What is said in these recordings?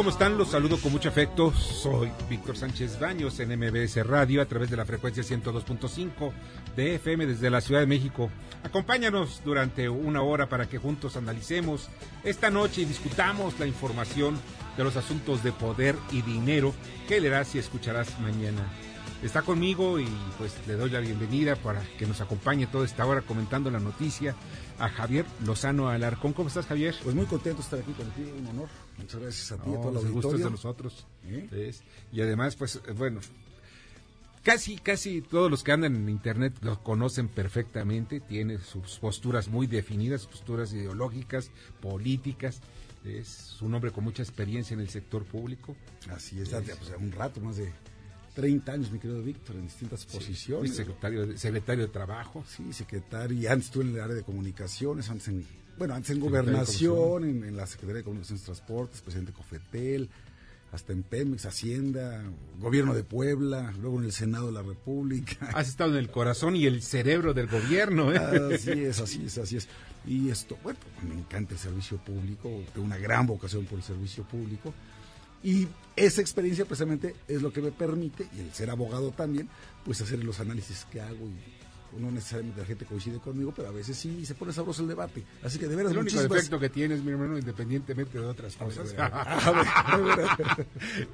¿Cómo están? Los saludo con mucho afecto. Soy Víctor Sánchez Baños en MBS Radio a través de la frecuencia 102.5 de FM desde la Ciudad de México. Acompáñanos durante una hora para que juntos analicemos esta noche y discutamos la información de los asuntos de poder y dinero que leerás y escucharás mañana. Está conmigo y pues le doy la bienvenida para que nos acompañe toda esta hora comentando la noticia a Javier Lozano Alarcón. ¿Cómo estás, Javier? Pues muy contento de estar aquí contigo, un honor. Muchas gracias a ti, y a toda la El gusto es de nosotros. ¿Eh? Y además, pues, bueno, casi, casi todos los que andan en Internet lo conocen perfectamente. Tiene sus posturas muy definidas, posturas ideológicas, políticas. Es un hombre con mucha experiencia en el sector público. Así es, es pues, un rato, más de 30 años, mi querido Víctor, en distintas posiciones. secretario de, secretario de Trabajo. Sí, secretario, y antes estuve en el área de comunicaciones, antes en, bueno, antes en gobernación, en, la Secretaría de Comunicaciones y Transportes, presidente de Cofetel, hasta en Pemex, Hacienda, Gobierno de Puebla, luego en el Senado de la República. Has estado en el corazón y el cerebro del gobierno. ¿eh? Así es, así es, así es. Y esto, bueno, me encanta el servicio público, tengo una gran vocación por el servicio público y esa experiencia precisamente es lo que me permite, y el ser abogado también, pues hacer los análisis que hago y no necesariamente la gente coincide conmigo, pero a veces sí se pone sabroso el debate. Así que de veras El único defecto que tienes, mi hermano, independientemente de otras cosas,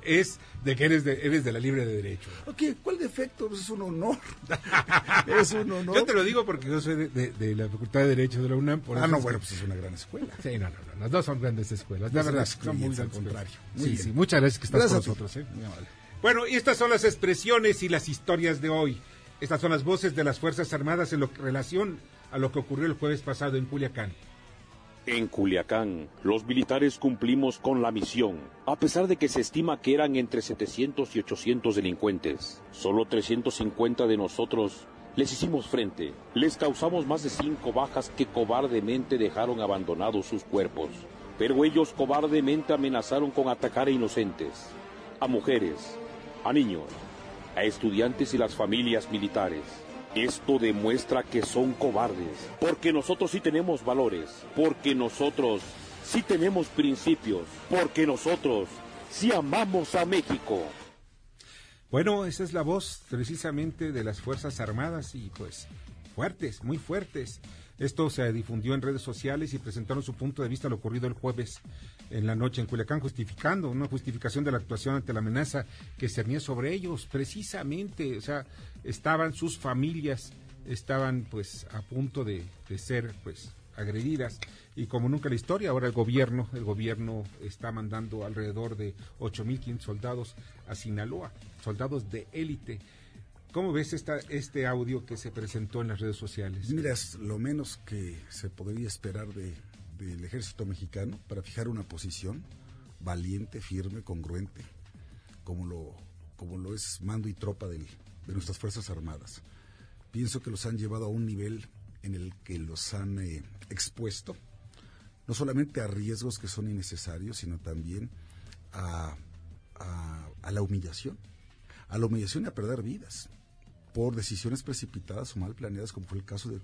es de que eres de, eres de la libre de derecho. Ok, ¿cuál defecto? Pues es un honor. es un honor. Yo te lo digo porque yo soy de, la Facultad de Derecho de la UNAM. Por ah, no, bueno, pues es una gran escuela. Sí, no, no, no, las dos son grandes escuelas. La verdad, son muy al contrario. sí, sí, muchas gracias que estás con nosotros. ¿eh? Muy amable. Bueno, y estas son las expresiones y las historias de hoy. Estas son las voces de las Fuerzas Armadas en relación a lo que ocurrió el jueves pasado en Culiacán. En Culiacán, los militares cumplimos con la misión, a pesar de que se estima que eran entre 700 y 800 delincuentes. Solo 350 de nosotros les hicimos frente, les causamos más de cinco bajas que cobardemente dejaron abandonados sus cuerpos. Pero ellos cobardemente amenazaron con atacar a inocentes, a mujeres, a niños, a estudiantes y las familias militares. Esto demuestra que son cobardes, porque nosotros sí tenemos valores, porque nosotros sí tenemos principios, porque nosotros sí amamos a México. Bueno, esa es la voz precisamente de las Fuerzas Armadas y pues fuertes, muy fuertes. Esto se difundió en redes sociales y presentaron su punto de vista a lo ocurrido el jueves en la noche en Culiacán, justificando una justificación de la actuación ante la amenaza que cernía sobre ellos, precisamente, o sea, estaban sus familias, estaban pues a punto de, de ser pues agredidas. Y como nunca la historia, ahora el gobierno, el gobierno está mandando alrededor de 8.500 soldados a Sinaloa, soldados de élite ¿Cómo ves esta, este audio que se presentó en las redes sociales? Mira, es lo menos que se podría esperar del ejército mexicano para fijar una posición valiente, firme, congruente, como lo, como lo es mando y tropa de nuestras Fuerzas Armadas. Pienso que los han llevado a un nivel en el que los han eh, expuesto, no solamente a riesgos que son innecesarios, sino también a, a la humillación, a la humillación y a perder vidas por decisiones precipitadas o mal planeadas, como fue el caso de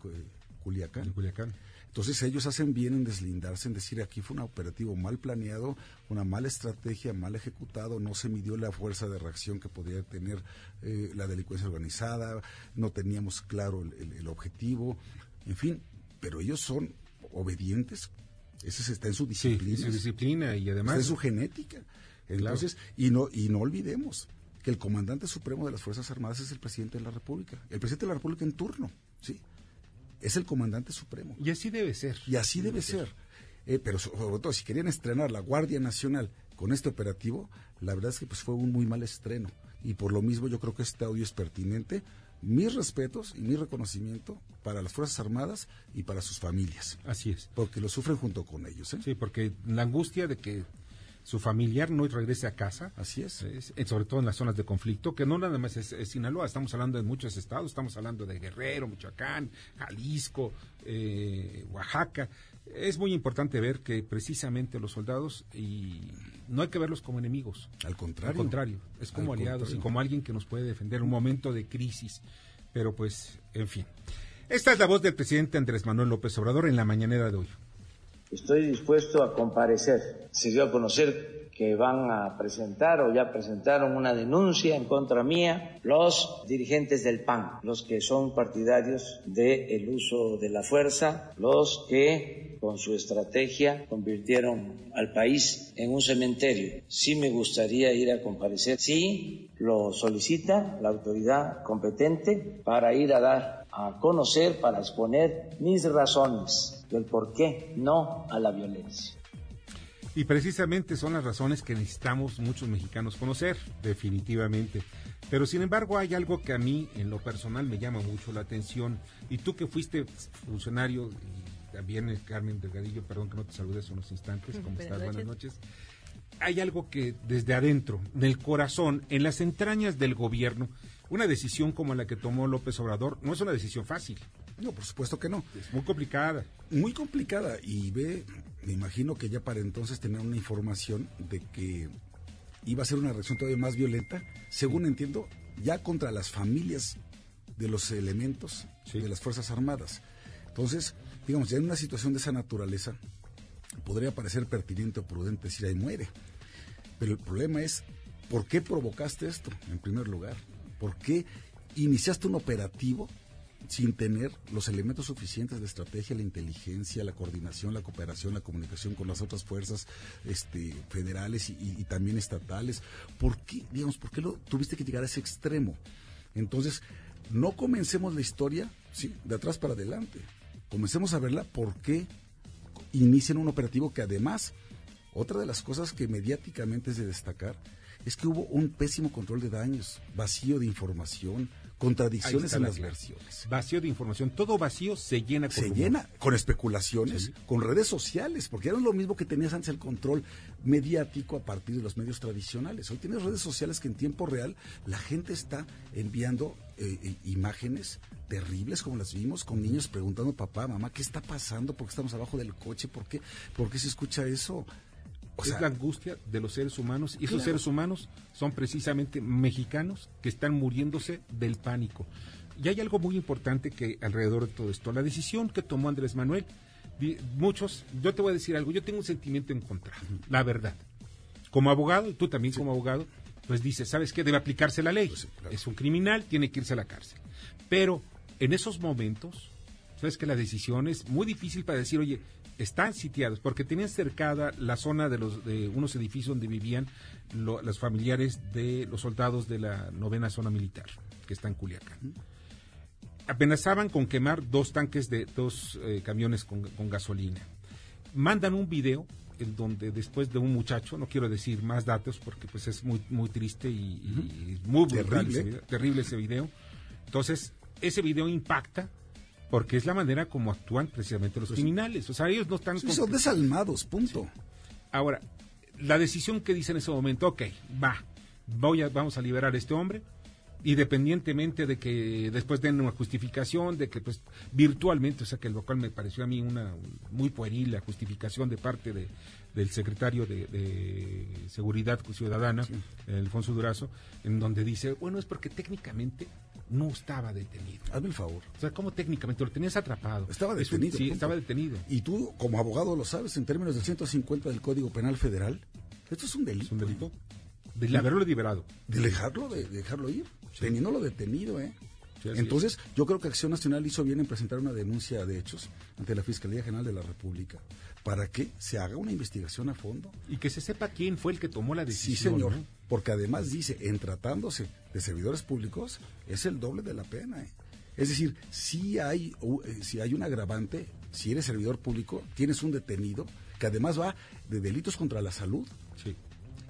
Culiacán. Culiacán. Entonces ellos hacen bien en deslindarse, en decir aquí fue un operativo mal planeado, una mala estrategia, mal ejecutado, no se midió la fuerza de reacción que podría tener eh, la delincuencia organizada, no teníamos claro el, objetivo, en fin, pero ellos son obedientes, ese está en su disciplina. Sí, su disciplina y además... Está en su genética. Entonces, y, no, y no olvidemos, que el comandante supremo de las Fuerzas Armadas es el presidente de la República, el presidente de la República en turno, ¿sí? Es el comandante supremo. Y así debe ser. Y así debe, ser. Eh, pero sobre todo, si querían estrenar la Guardia Nacional con este operativo, la verdad es que pues fue un muy mal estreno. Y por lo mismo yo creo que este audio es pertinente mis respetos y mi reconocimiento para las Fuerzas Armadas y para sus familias. Así es. Porque lo sufren junto con ellos. ¿eh? Sí, porque la angustia de que su familiar no regrese a casa. Así es. Eh, sobre todo en las zonas de conflicto, que no nada más es, Sinaloa, estamos hablando de muchos estados, estamos hablando de Guerrero, Michoacán, Jalisco, eh, Oaxaca. Es muy importante ver que precisamente los soldados, y no hay que verlos como enemigos. Al contrario. Al contrario, es como aliados y como alguien que nos puede defender en un momento de crisis. Pero pues, en fin. Esta es la voz del presidente Andrés Manuel López Obrador en la mañanera de hoy. Estoy dispuesto a comparecer. Se dio a conocer que van a presentar o ya presentaron una denuncia en contra mía los dirigentes del PAN, los que son partidarios del uso de la fuerza, los que con su estrategia convirtieron al país en un cementerio. Sí me gustaría ir a comparecer, sí lo solicita la autoridad competente para ir a dar a conocer, para exponer mis razones del por qué no a la violencia. Y precisamente son las razones que necesitamos muchos mexicanos conocer, definitivamente. Pero sin embargo hay algo que a mí en lo personal me llama mucho la atención. Y tú que fuiste funcionario, y también eh, Carmen Delgadillo, perdón que no te saludes unos instantes, ¿cómo estás? Buenas noches. Hay algo que desde adentro, del corazón, en las entrañas del gobierno, una decisión como la que tomó López Obrador no es una decisión fácil. No, por supuesto que no. Es muy complicada. Muy complicada. Y ve, me imagino que ya para entonces tener una información de que iba a ser una reacción todavía más violenta, según entiendo, ya contra las familias de los elementos de las Fuerzas Armadas. Entonces, digamos, ya en una situación de esa naturaleza, podría parecer pertinente o prudente decir ahí muere. Pero el problema es, ¿por qué provocaste esto, en primer lugar? ¿Por qué iniciaste un operativo sin tener los elementos suficientes de estrategia, la inteligencia, la coordinación, la cooperación, la comunicación con las otras fuerzas este, federales y, también estatales. ¿Por qué, digamos, por qué lo tuviste que llegar a ese extremo? Entonces, no comencemos la historia ¿sí? de atrás para adelante. Comencemos a verla por qué inician un operativo que además, otra de las cosas que mediáticamente es de destacar, es que hubo un pésimo control de daños, vacío de información, contradicciones en las versiones. Vacío de información, todo vacío se llena con Se llena con especulaciones, con redes sociales, porque era lo mismo que tenías antes el control mediático a partir de los medios tradicionales. Hoy tienes redes sociales que en tiempo real la gente está enviando eh, eh, imágenes terribles como las vimos con niños preguntando papá, mamá, ¿qué está pasando? ¿Por qué estamos abajo del coche? ¿Por qué, ¿Por qué se escucha eso? Es la angustia de los seres humanos y esos seres humanos son precisamente mexicanos que están muriéndose del pánico. Y hay algo muy importante que alrededor de todo esto, la decisión que tomó Andrés Manuel, muchos, yo te voy a decir algo, yo tengo un sentimiento encontrado, la verdad. Como abogado, y tú también como abogado, pues dices, ¿sabes qué? Debe aplicarse la ley. Pues es un criminal, tiene que irse a la cárcel. Pero en esos momentos, sabes que la decisión es muy difícil para decir, oye, están sitiados porque tenían cercada la zona de los de unos edificios donde vivían los familiares de los soldados de la novena zona militar que está en Culiacán. Amenazaban con quemar dos tanques de dos eh, camiones con, gasolina. Mandan un video en donde después de un muchacho, no quiero decir más datos porque pues es muy muy triste y, muy terrible. terrible ese video. Entonces, ese video impacta porque es la manera como actúan precisamente los pues criminales. O sea, ellos no están... son desalmados, punto. Ahora, la decisión que dice en ese momento, ok, va, voy a, vamos a liberar a este hombre, independientemente de que después den una justificación, de que pues virtualmente, o sea que lo cual me pareció a mí una muy pueril la justificación de parte de, del secretario de, Seguridad Ciudadana, Alfonso Durazo, en donde dice, bueno, es porque técnicamente no estaba detenido. Hazme el favor. O sea, ¿cómo técnicamente? Lo tenías atrapado. Estaba detenido. sí, estaba detenido. Y tú, como abogado, lo sabes, en términos del 150 del Código Penal Federal, esto es un delito. Es un delito. De haberlo liberado. De dejarlo, de, dejarlo ir. Teniéndolo detenido, ¿eh? Entonces, yo creo que Acción Nacional hizo bien en presentar una denuncia de hechos ante la Fiscalía General de la República para que se haga una investigación a fondo. Y que se sepa quién fue el que tomó la decisión. Sí, señor. Porque además dice, en tratándose de servidores públicos, es el doble de la pena. ¿eh? Es decir, si hay, eh, si hay un agravante, si eres servidor público, tienes un detenido que además va de delitos contra la salud sí.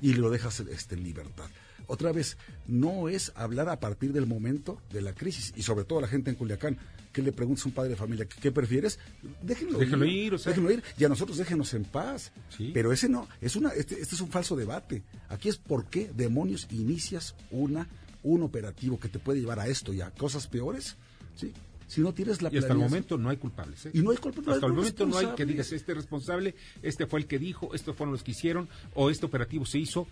y lo dejas este, en libertad. Otra vez, no es hablar a partir del momento de la crisis y sobre todo la gente en Culiacán que le preguntes a un padre de familia ¿qué, prefieres? Déjenlo, déjenlo ir, déjenlo ir y a nosotros déjenos en paz. Pero ese no, es una este, este es un falso debate. Aquí es por qué demonios inicias una un operativo que te puede llevar a esto y a cosas peores, ¿sí? si no tienes la Y hasta el momento no hay culpables. ¿eh? Y no hay culpables. Hasta el momento no hay que digas, este responsable, este fue el que dijo, estos fueron los que hicieron, o este operativo se hizo.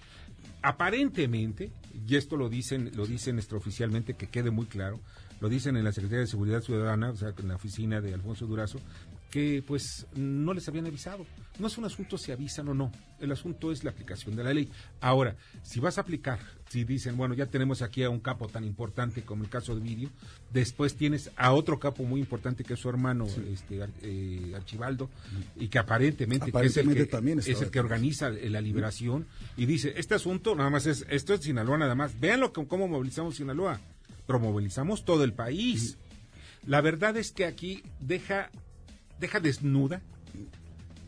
Aparentemente, y esto lo dicen, lo dicen extraoficialmente, que quede muy claro, lo dicen en la Secretaría de Seguridad Ciudadana, o sea, en la oficina de Alfonso Durazo, que pues no les habían avisado. No es un asunto si avisan o no, el asunto es la aplicación de la ley. Ahora, si vas a aplicar, si dicen, bueno, ya tenemos aquí a un capo tan importante como el caso de Vídeo, después tienes a otro capo muy importante que es su hermano, este eh, Archibaldo, y que aparentemente, es el que, también es el que organiza la liberación, y dice, este asunto nada más es, esto es Sinaloa nada más, véanlo cómo movilizamos Sinaloa, pero movilizamos todo el país. La verdad es que aquí deja deja desnuda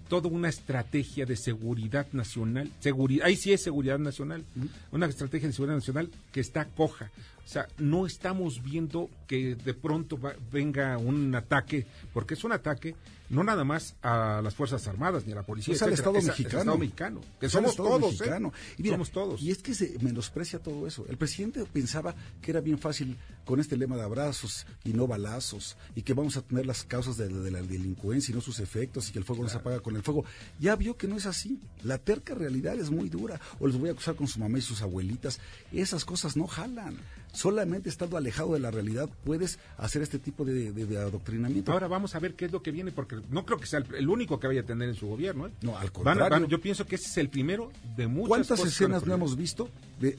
toda una estrategia de seguridad nacional, seguridad, ahí sí es seguridad nacional, una estrategia de seguridad nacional que está coja. O sea, no estamos viendo que de pronto venga un ataque, porque es un ataque no nada más a las Fuerzas Armadas ni a la policía, es al Estado mexicano. mexicano, que somos todos, ¿eh? y somos todos. Y es que se menosprecia todo eso. El presidente pensaba que era bien fácil con este lema de abrazos y no balazos, y que vamos a tener las causas de, la delincuencia y no sus efectos, y que el fuego no se apaga con el fuego. Ya vio que no es así. La terca realidad es muy dura. O les voy a acusar con su mamá y sus abuelitas. Esas cosas no jalan solamente estando alejado de la realidad puedes hacer este tipo de, adoctrinamiento. Ahora vamos a ver qué es lo que viene, porque no creo que sea el, único que vaya a tener en su gobierno. ¿eh? No, al contrario. yo pienso que ese es el primero de muchas ¿Cuántas escenas no hemos visto de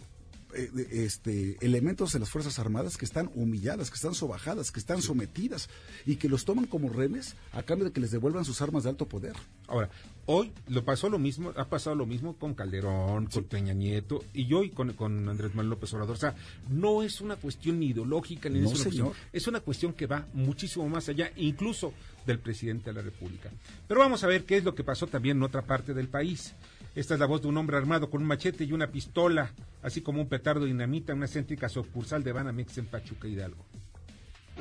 este, elementos de las Fuerzas Armadas que están humilladas, que están sobajadas, que están sometidas y que los toman como renes a cambio de que les devuelvan sus armas de alto poder. Ahora, hoy lo pasó lo mismo, ha pasado lo mismo con Calderón, con Peña Nieto y hoy con, Andrés Manuel López Obrador. O sea, no es una cuestión ni ideológica ni es, una es una cuestión que va muchísimo más allá, incluso del presidente de la República. Pero vamos a ver qué es lo que pasó también en otra parte del país. Esta es la voz de un hombre armado con un machete y una pistola, así como un petardo dinamita en una céntrica sucursal de Banamex en Pachuca Hidalgo.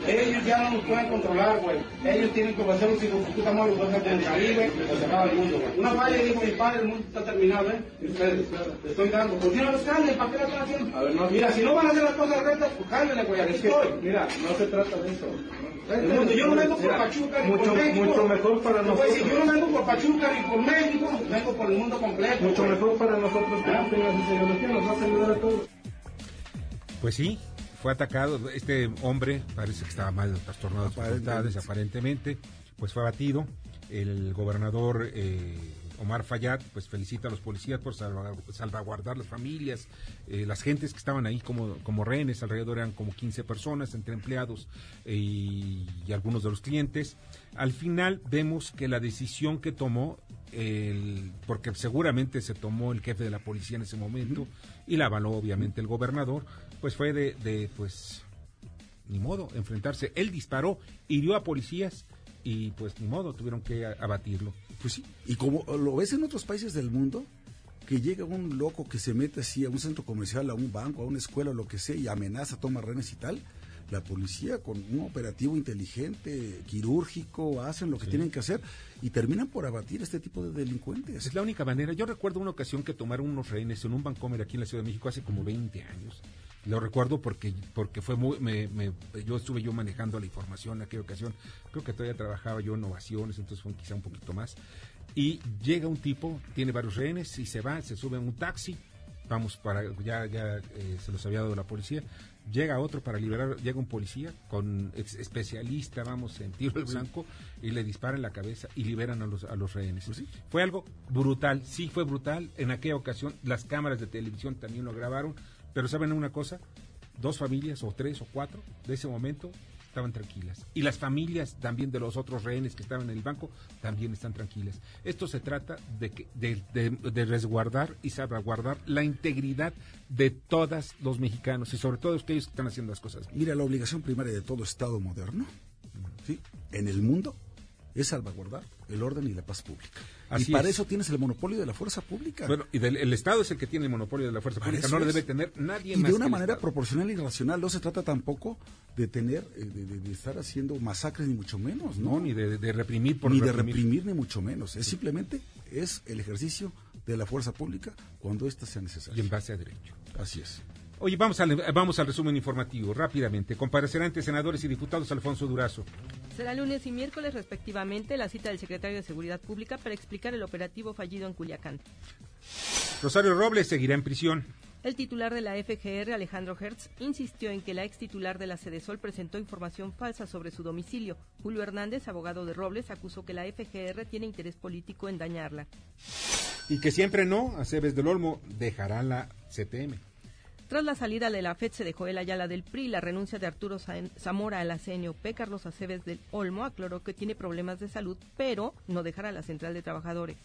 Ellos ya no nos pueden controlar, güey. Ellos tienen que hacer un hijos de puta madre, los del Caribe, y se acaba el mundo, güey. Una falla dijo mi padre, el mundo está terminado, ¿eh? Y ustedes, le estoy dando. ¿Por qué no los cambian? ¿Para qué lo están haciendo? A ver, no. Mira, si no van a hacer las cosas rectas, pues cámbiale, güey. Aquí estoy. Mira, no se trata de eso. Yo no vengo por Pachuca ni por México. Mucho mejor para nosotros. yo no vengo por Pachuca ni por México, vengo por el mundo completo. Mucho mejor para nosotros que no tengas ideología, nos vas a ayudar a todos. Pues sí, fue atacado. Este hombre parece que estaba mal trastornado de facultades, aparentemente. Pues fue abatido. El gobernador eh, Omar Fayad pues felicita a los policías por salvaguardar las familias, eh, las gentes que estaban ahí como, como rehenes, alrededor eran como 15 personas, entre empleados eh, y, algunos de los clientes. Al final vemos que la decisión que tomó, el, porque seguramente se tomó el jefe de la policía en ese momento y la avaló obviamente el gobernador, pues fue de, de pues ni modo, enfrentarse. Él disparó, hirió a policías y pues ni modo, tuvieron que abatirlo. Pues sí, y como lo ves en otros países del mundo, que llega un loco que se mete así a un centro comercial, a un banco, a una escuela, lo que sea, y amenaza, toma renes y tal, la policía con un operativo inteligente, quirúrgico, hacen lo que tienen que hacer y terminan por abatir este tipo de delincuentes. Es la única manera. Yo recuerdo una ocasión que tomaron unos rehenes en un Bancomer aquí en la Ciudad de México hace como 20 años lo recuerdo porque porque fue muy me, yo estuve yo manejando la información en aquella ocasión. Creo que todavía trabajaba yo en ovaciones entonces fue quizá un poquito más. Y llega un tipo tiene varios rehenes y se va se sube en un taxi. Vamos para ya ya eh, se los había dado la policía. Llega otro para liberar llega un policía con especialista vamos en tiro al blanco y le dispara en la cabeza y liberan a los a los rehenes. Pues fue algo brutal sí fue brutal. En aquella ocasión las cámaras de televisión también lo grabaron pero ¿saben una cosa? Dos familias o tres o cuatro de ese momento estaban tranquilas. Y las familias también de los otros rehenes que estaban en el banco también están tranquilas. Esto se trata de, resguardar y salvaguardar la integridad de todos los mexicanos y sobre todo aquellos que están haciendo las cosas. Mira, la obligación primaria de todo Estado moderno, ¿sí? En el mundo es salvaguardar el orden y la paz pública. y para eso tienes el monopolio de la fuerza pública. Bueno, y el Estado es el que tiene el monopolio de la fuerza pública, no lo debe tener nadie más. Y de una manera proporcional y racional, no se trata tampoco de tener, eh, de, estar haciendo masacres ni mucho menos, ¿no? ni de, reprimir por Ni de reprimir ni mucho menos. Es simplemente, es el ejercicio de la fuerza pública cuando ésta sea necesaria. Y en base a derecho. Así es. Oye, vamos al, vamos al resumen informativo, rápidamente. Comparecerán ante senadores y diputados Alfonso Durazo. Será lunes y miércoles, respectivamente, la cita del secretario de Seguridad Pública para explicar el operativo fallido en Culiacán. Rosario Robles seguirá en prisión. El titular de la FGR, Alejandro Hertz, insistió en que la ex titular de la Sol presentó información falsa sobre su domicilio. Julio Hernández, abogado de Robles, acusó que la FGR tiene interés político en dañarla. Y que siempre no, Aceves del Olmo dejará la CTM. Tras la salida de la FED se dejó el Ayala del PRI la renuncia de Arturo Zamora a la CNOP, Carlos Aceves del Olmo aclaró que tiene problemas de salud, pero no dejará la central de trabajadores.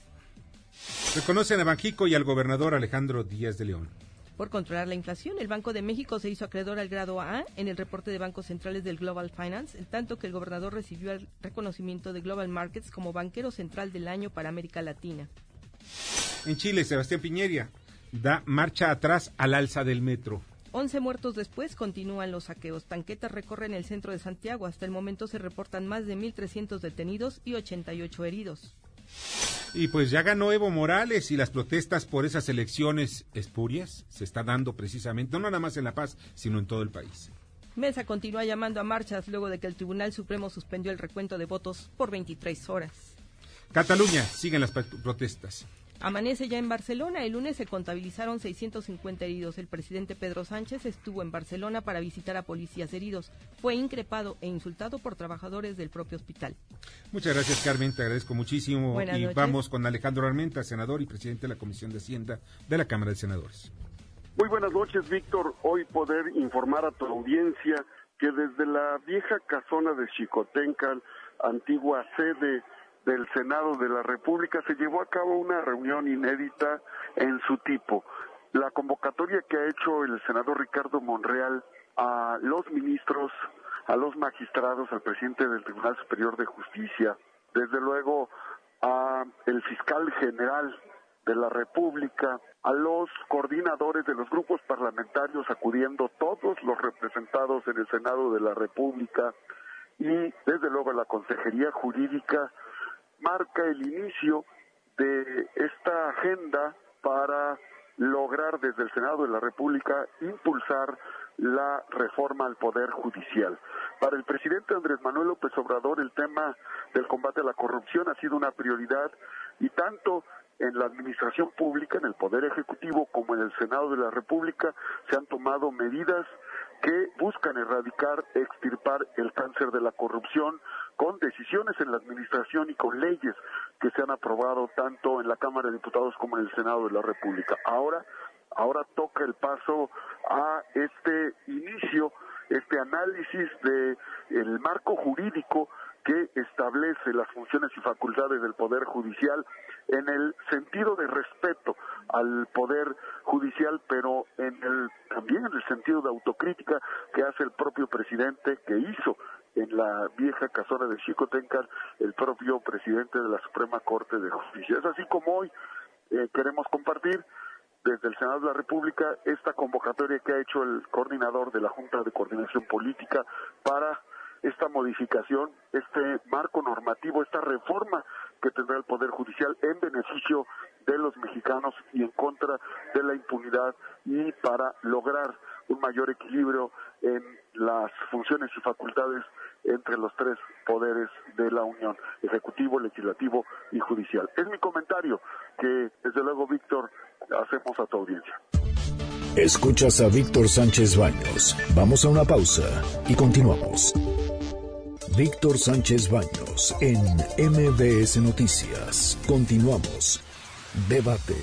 Reconocen a Banjico y al gobernador Alejandro Díaz de León. Por controlar la inflación, el Banco de México se hizo acreedor al grado A en el reporte de bancos centrales del Global Finance, en tanto que el gobernador recibió el reconocimiento de Global Markets como banquero central del año para América Latina. En Chile, Sebastián Piñeria da marcha atrás al alza del metro. 11 muertos después continúan los saqueos. Tanquetas recorren el centro de Santiago. Hasta el momento se reportan más de 1.300 detenidos y 88 heridos. Y pues ya ganó Evo Morales y las protestas por esas elecciones espurias se está dando precisamente, no nada más en La Paz, sino en todo el país. Mesa continúa llamando a marchas luego de que el Tribunal Supremo suspendió el recuento de votos por 23 horas. Cataluña, siguen las protestas. Amanece ya en Barcelona. El lunes se contabilizaron 650 heridos. El presidente Pedro Sánchez estuvo en Barcelona para visitar a policías heridos. Fue increpado e insultado por trabajadores del propio hospital. Muchas gracias, Carmen. Te agradezco muchísimo. y vamos con Alejandro Armenta, senador y presidente de la Comisión de Hacienda de la Cámara de Senadores. Muy buenas noches, Víctor. Hoy poder informar a tu audiencia que desde la vieja casona de Chicotencal, antigua sede del Senado de la República se llevó a cabo una reunión inédita en su tipo. La convocatoria que ha hecho el senador Ricardo Monreal a los ministros, a los magistrados, al presidente del Tribunal Superior de Justicia, desde luego a el fiscal general de la República, a los coordinadores de los grupos parlamentarios, acudiendo todos los representados en el Senado de la República y desde luego a la Consejería Jurídica marca el inicio de esta agenda para lograr desde el Senado de la República impulsar la reforma al Poder Judicial. Para el presidente Andrés Manuel López Obrador el tema del combate a la corrupción ha sido una prioridad y tanto en la administración pública, en el Poder Ejecutivo, como en el Senado de la República, se han tomado medidas que buscan erradicar, extirpar el cáncer de la corrupción con decisiones en la administración y con leyes que se han aprobado tanto en la Cámara de Diputados como en el Senado de la República. Ahora, ahora toca el paso a este inicio, este análisis de el marco jurídico que establece las funciones y facultades del Poder Judicial en el sentido de respeto al Poder Judicial, pero en el, también en el sentido de autocrítica que hace el propio presidente, que hizo en la vieja casona de Chicotencal el propio presidente de la Suprema Corte de Justicia. Es así como hoy eh, queremos compartir desde el Senado de la República esta convocatoria que ha hecho el coordinador de la Junta de Coordinación Política para esta modificación, este marco normativo, esta reforma que tendrá el Poder Judicial en beneficio de los mexicanos y en contra de la impunidad y para lograr un mayor equilibrio en las funciones y facultades entre los tres poderes de la Unión, Ejecutivo, Legislativo y Judicial. Es mi comentario que, desde luego, Víctor, hacemos a tu audiencia. Escuchas a Víctor Sánchez Baños. Vamos a una pausa y continuamos. Víctor Sánchez Baños en MBS Noticias. Continuamos. Debate.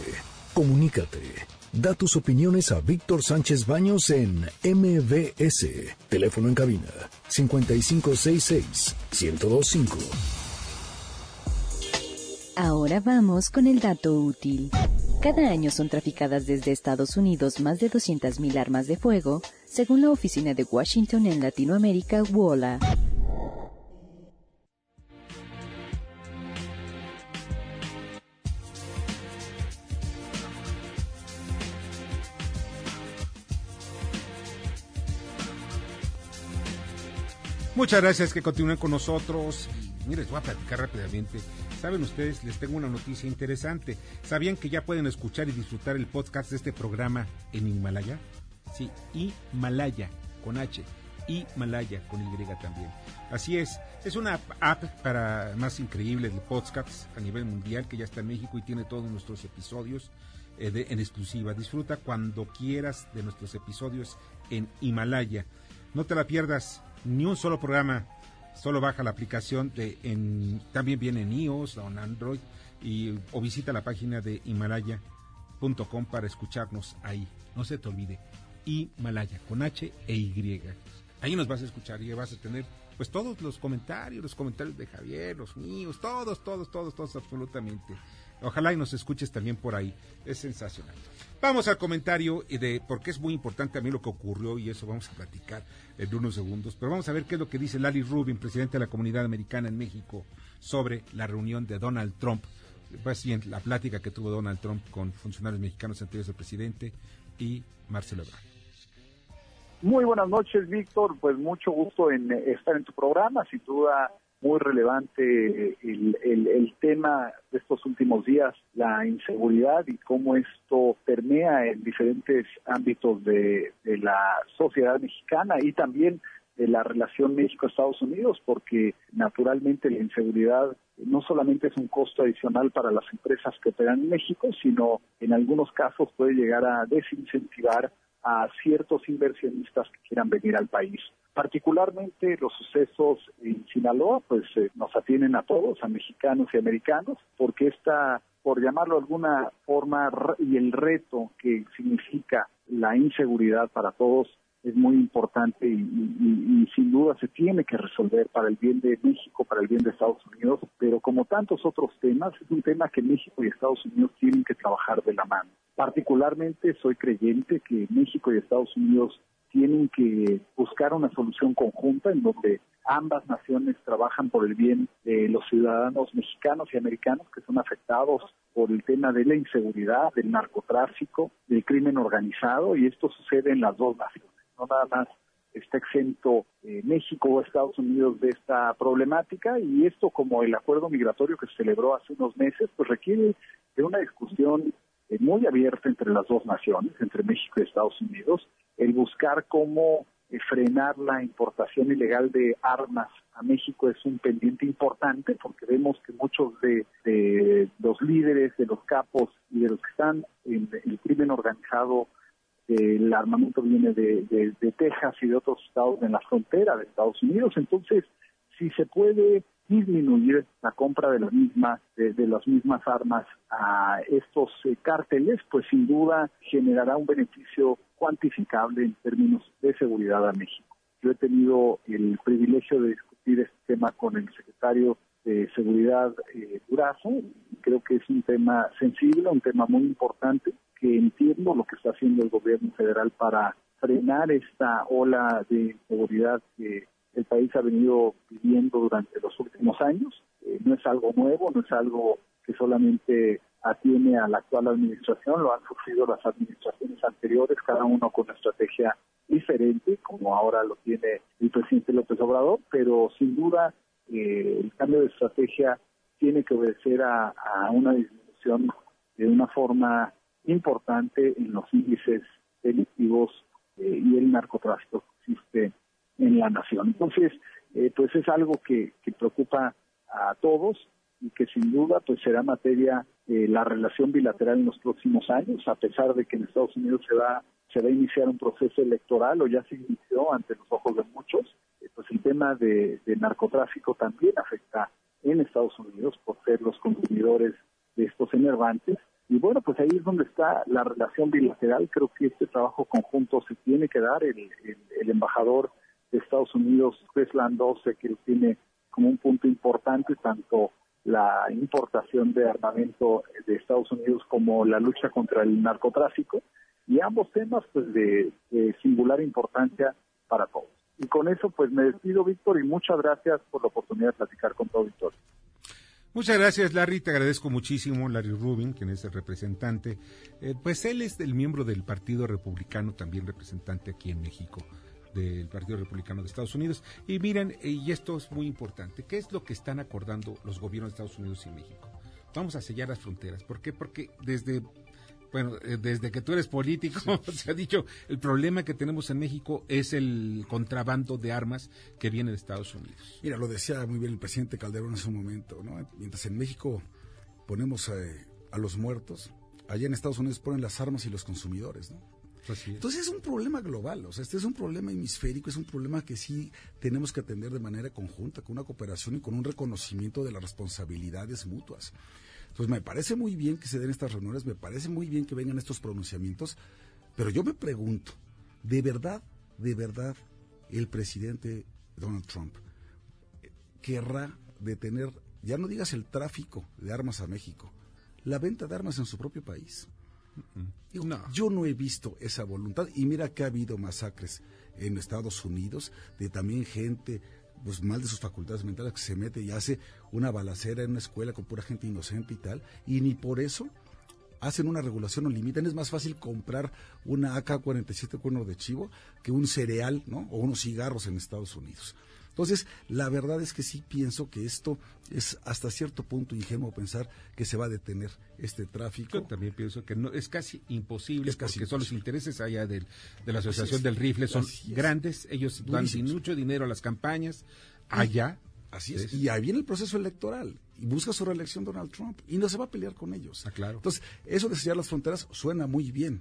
Comunícate. Da tus opiniones a Víctor Sánchez Baños en MBS. Teléfono en cabina 5566 1025. Ahora vamos con el dato útil. Cada año son traficadas desde Estados Unidos más de 200.000 armas de fuego, según la oficina de Washington en Latinoamérica, WOLA. Muchas gracias que continúen con nosotros. Mire, voy a platicar rápidamente. Saben ustedes, les tengo una noticia interesante. ¿Sabían que ya pueden escuchar y disfrutar el podcast de este programa en Himalaya? Sí, Himalaya, con H. Himalaya, con Y también. Así es, es una app para más increíble de podcasts a nivel mundial que ya está en México y tiene todos nuestros episodios eh, en exclusiva. Disfruta cuando quieras de nuestros episodios en Himalaya. No te la pierdas ni un solo programa. Solo baja la aplicación de en, también viene en iOS o en Android y o visita la página de himalaya.com para escucharnos ahí. No se te olvide, Himalaya con H e Y. Ahí nos vas a escuchar y vas a tener pues todos los comentarios, los comentarios de Javier, los míos, todos, todos, todos, todos, absolutamente. Ojalá y nos escuches también por ahí. Es sensacional. Vamos al comentario de porque es muy importante a mí lo que ocurrió y eso vamos a platicar en unos segundos. Pero vamos a ver qué es lo que dice Lali Rubin, presidente de la Comunidad Americana en México, sobre la reunión de Donald Trump. Pues bien, la plática que tuvo Donald Trump con funcionarios mexicanos anteriores del presidente y Marcelo Ebrard. Muy buenas noches, Víctor. Pues mucho gusto en estar en tu programa. Sin duda, muy relevante el, el, tema de estos últimos días, la inseguridad y cómo esto permea en diferentes ámbitos de, de la sociedad mexicana y también de la relación México-Estados Unidos, porque naturalmente la inseguridad no solamente es un costo adicional para las empresas que operan en México, sino en algunos casos puede llegar a desincentivar a ciertos inversionistas que quieran venir al país. Particularmente los sucesos en Sinaloa, pues eh, nos atienen a todos, a mexicanos y americanos, porque esta, por llamarlo de alguna forma, y el reto que significa la inseguridad para todos es muy importante y, sin duda se tiene que resolver para el bien de México, para el bien de Estados Unidos, pero como tantos otros temas, es un tema que México y Estados Unidos tienen que trabajar de la mano. Particularmente soy creyente que México y Estados Unidos tienen que buscar una solución conjunta en donde ambas naciones trabajan por el bien de los ciudadanos mexicanos y americanos que son afectados por el tema de la inseguridad, del narcotráfico, del crimen organizado, y esto sucede en las dos naciones. No nada más está exento eh, México o Estados Unidos de esta problemática y esto como el acuerdo migratorio que se celebró hace unos meses pues requiere de una discusión muy abierta entre las dos naciones, entre México y Estados Unidos, el buscar cómo eh, frenar la importación ilegal de armas a México es un pendiente importante porque vemos que muchos de, de los líderes, de los capos y de los que están en el crimen organizado el armamento viene de, Texas y de otros estados en la frontera de Estados Unidos. Entonces, si se puede disminuir la compra de las mismas de, las mismas armas a estos eh, cárteles, pues sin duda generará un beneficio cuantificable en términos de seguridad a México. Yo he tenido el privilegio de discutir este tema con el secretario de Seguridad eh, Durazo. Creo que es un tema sensible, un tema muy importante que entiendo lo que está haciendo el gobierno federal para frenar esta ola de inseguridad que el país ha venido viviendo durante los últimos años. Eh, no es algo nuevo, no es algo que solamente atiene a la actual administración, lo han sufrido las administraciones anteriores, cada uno con una estrategia diferente, como ahora lo tiene el presidente López Obrador, pero sin duda eh, el cambio de estrategia tiene que obedecer a, una disminución de una forma importante en los índices delictivos eh, y el narcotráfico que existe en la nación. Entonces, eh, pues es algo que, preocupa a todos y que sin duda pues será materia de la relación bilateral en los próximos años, a pesar de que en Estados Unidos se va se va a iniciar un proceso electoral o ya se inició ante los ojos de muchos, eh, pues el tema de, de narcotráfico también afecta en Estados Unidos por ser los consumidores de estos enervantes y bueno, pues ahí es donde está la relación bilateral. Creo que este trabajo conjunto se tiene que dar. El, el, embajador de Estados Unidos, Chris Landose, que tiene como un punto importante tanto la importación de armamento de Estados Unidos como la lucha contra el narcotráfico y ambos temas pues de, de singular importancia para todos. Y con eso pues me despido Víctor y muchas gracias por la oportunidad de platicar con todo Víctor. Muchas gracias, Larry. Te agradezco muchísimo, Larry Rubin, quien es el representante. Eh, pues él es el miembro del Partido Republicano, también representante aquí en México. Del Partido Republicano de Estados Unidos. Y miren, y esto es muy importante, ¿qué es lo que están acordando los gobiernos de Estados Unidos y México? Vamos a sellar las fronteras. ¿Por qué? Porque desde bueno, eh, desde que tú eres político, se ha dicho, el problema que tenemos en México es el contrabando de armas que viene de Estados Unidos. Mira, lo decía muy bien el presidente Calderón en su momento, ¿no? Mientras en México ponemos eh, a los muertos, allá en Estados Unidos ponen las armas y los consumidores, ¿no? Entonces es un problema global, o sea, este es un problema hemisférico, es un problema que sí tenemos que atender de manera conjunta, con una cooperación y con un reconocimiento de las responsabilidades mutuas. Entonces me parece muy bien que se den estas reuniones, me parece muy bien que vengan estos pronunciamientos, pero yo me pregunto, ¿de verdad, de verdad, el presidente Donald Trump querrá detener, ya no digas el tráfico de armas a México, la venta de armas en su propio país? Yo no he visto esa voluntad y mira que ha habido masacres en Estados Unidos de también gente pues mal de sus facultades mentales que se mete y hace una balacera en una escuela con pura gente inocente y tal, y ni por eso hacen una regulación o limitan. Es más fácil comprar una AK-47 cuerno de chivo que un cereal, ¿no? O unos cigarros en Estados Unidos. Entonces, la verdad es que sí pienso que esto es hasta cierto punto ingenuo pensar que se va a detener este tráfico. Yo también pienso que no es casi imposible es casi porque son los intereses allá de la Asociación del Rifle, son grandes, ellos dan mucho dinero a las campañas allá. Así es. Y ahí viene el proceso electoral y busca su reelección Donald Trump y no se va a pelear con ellos. Ah, claro. Entonces, eso de sellar las fronteras suena muy bien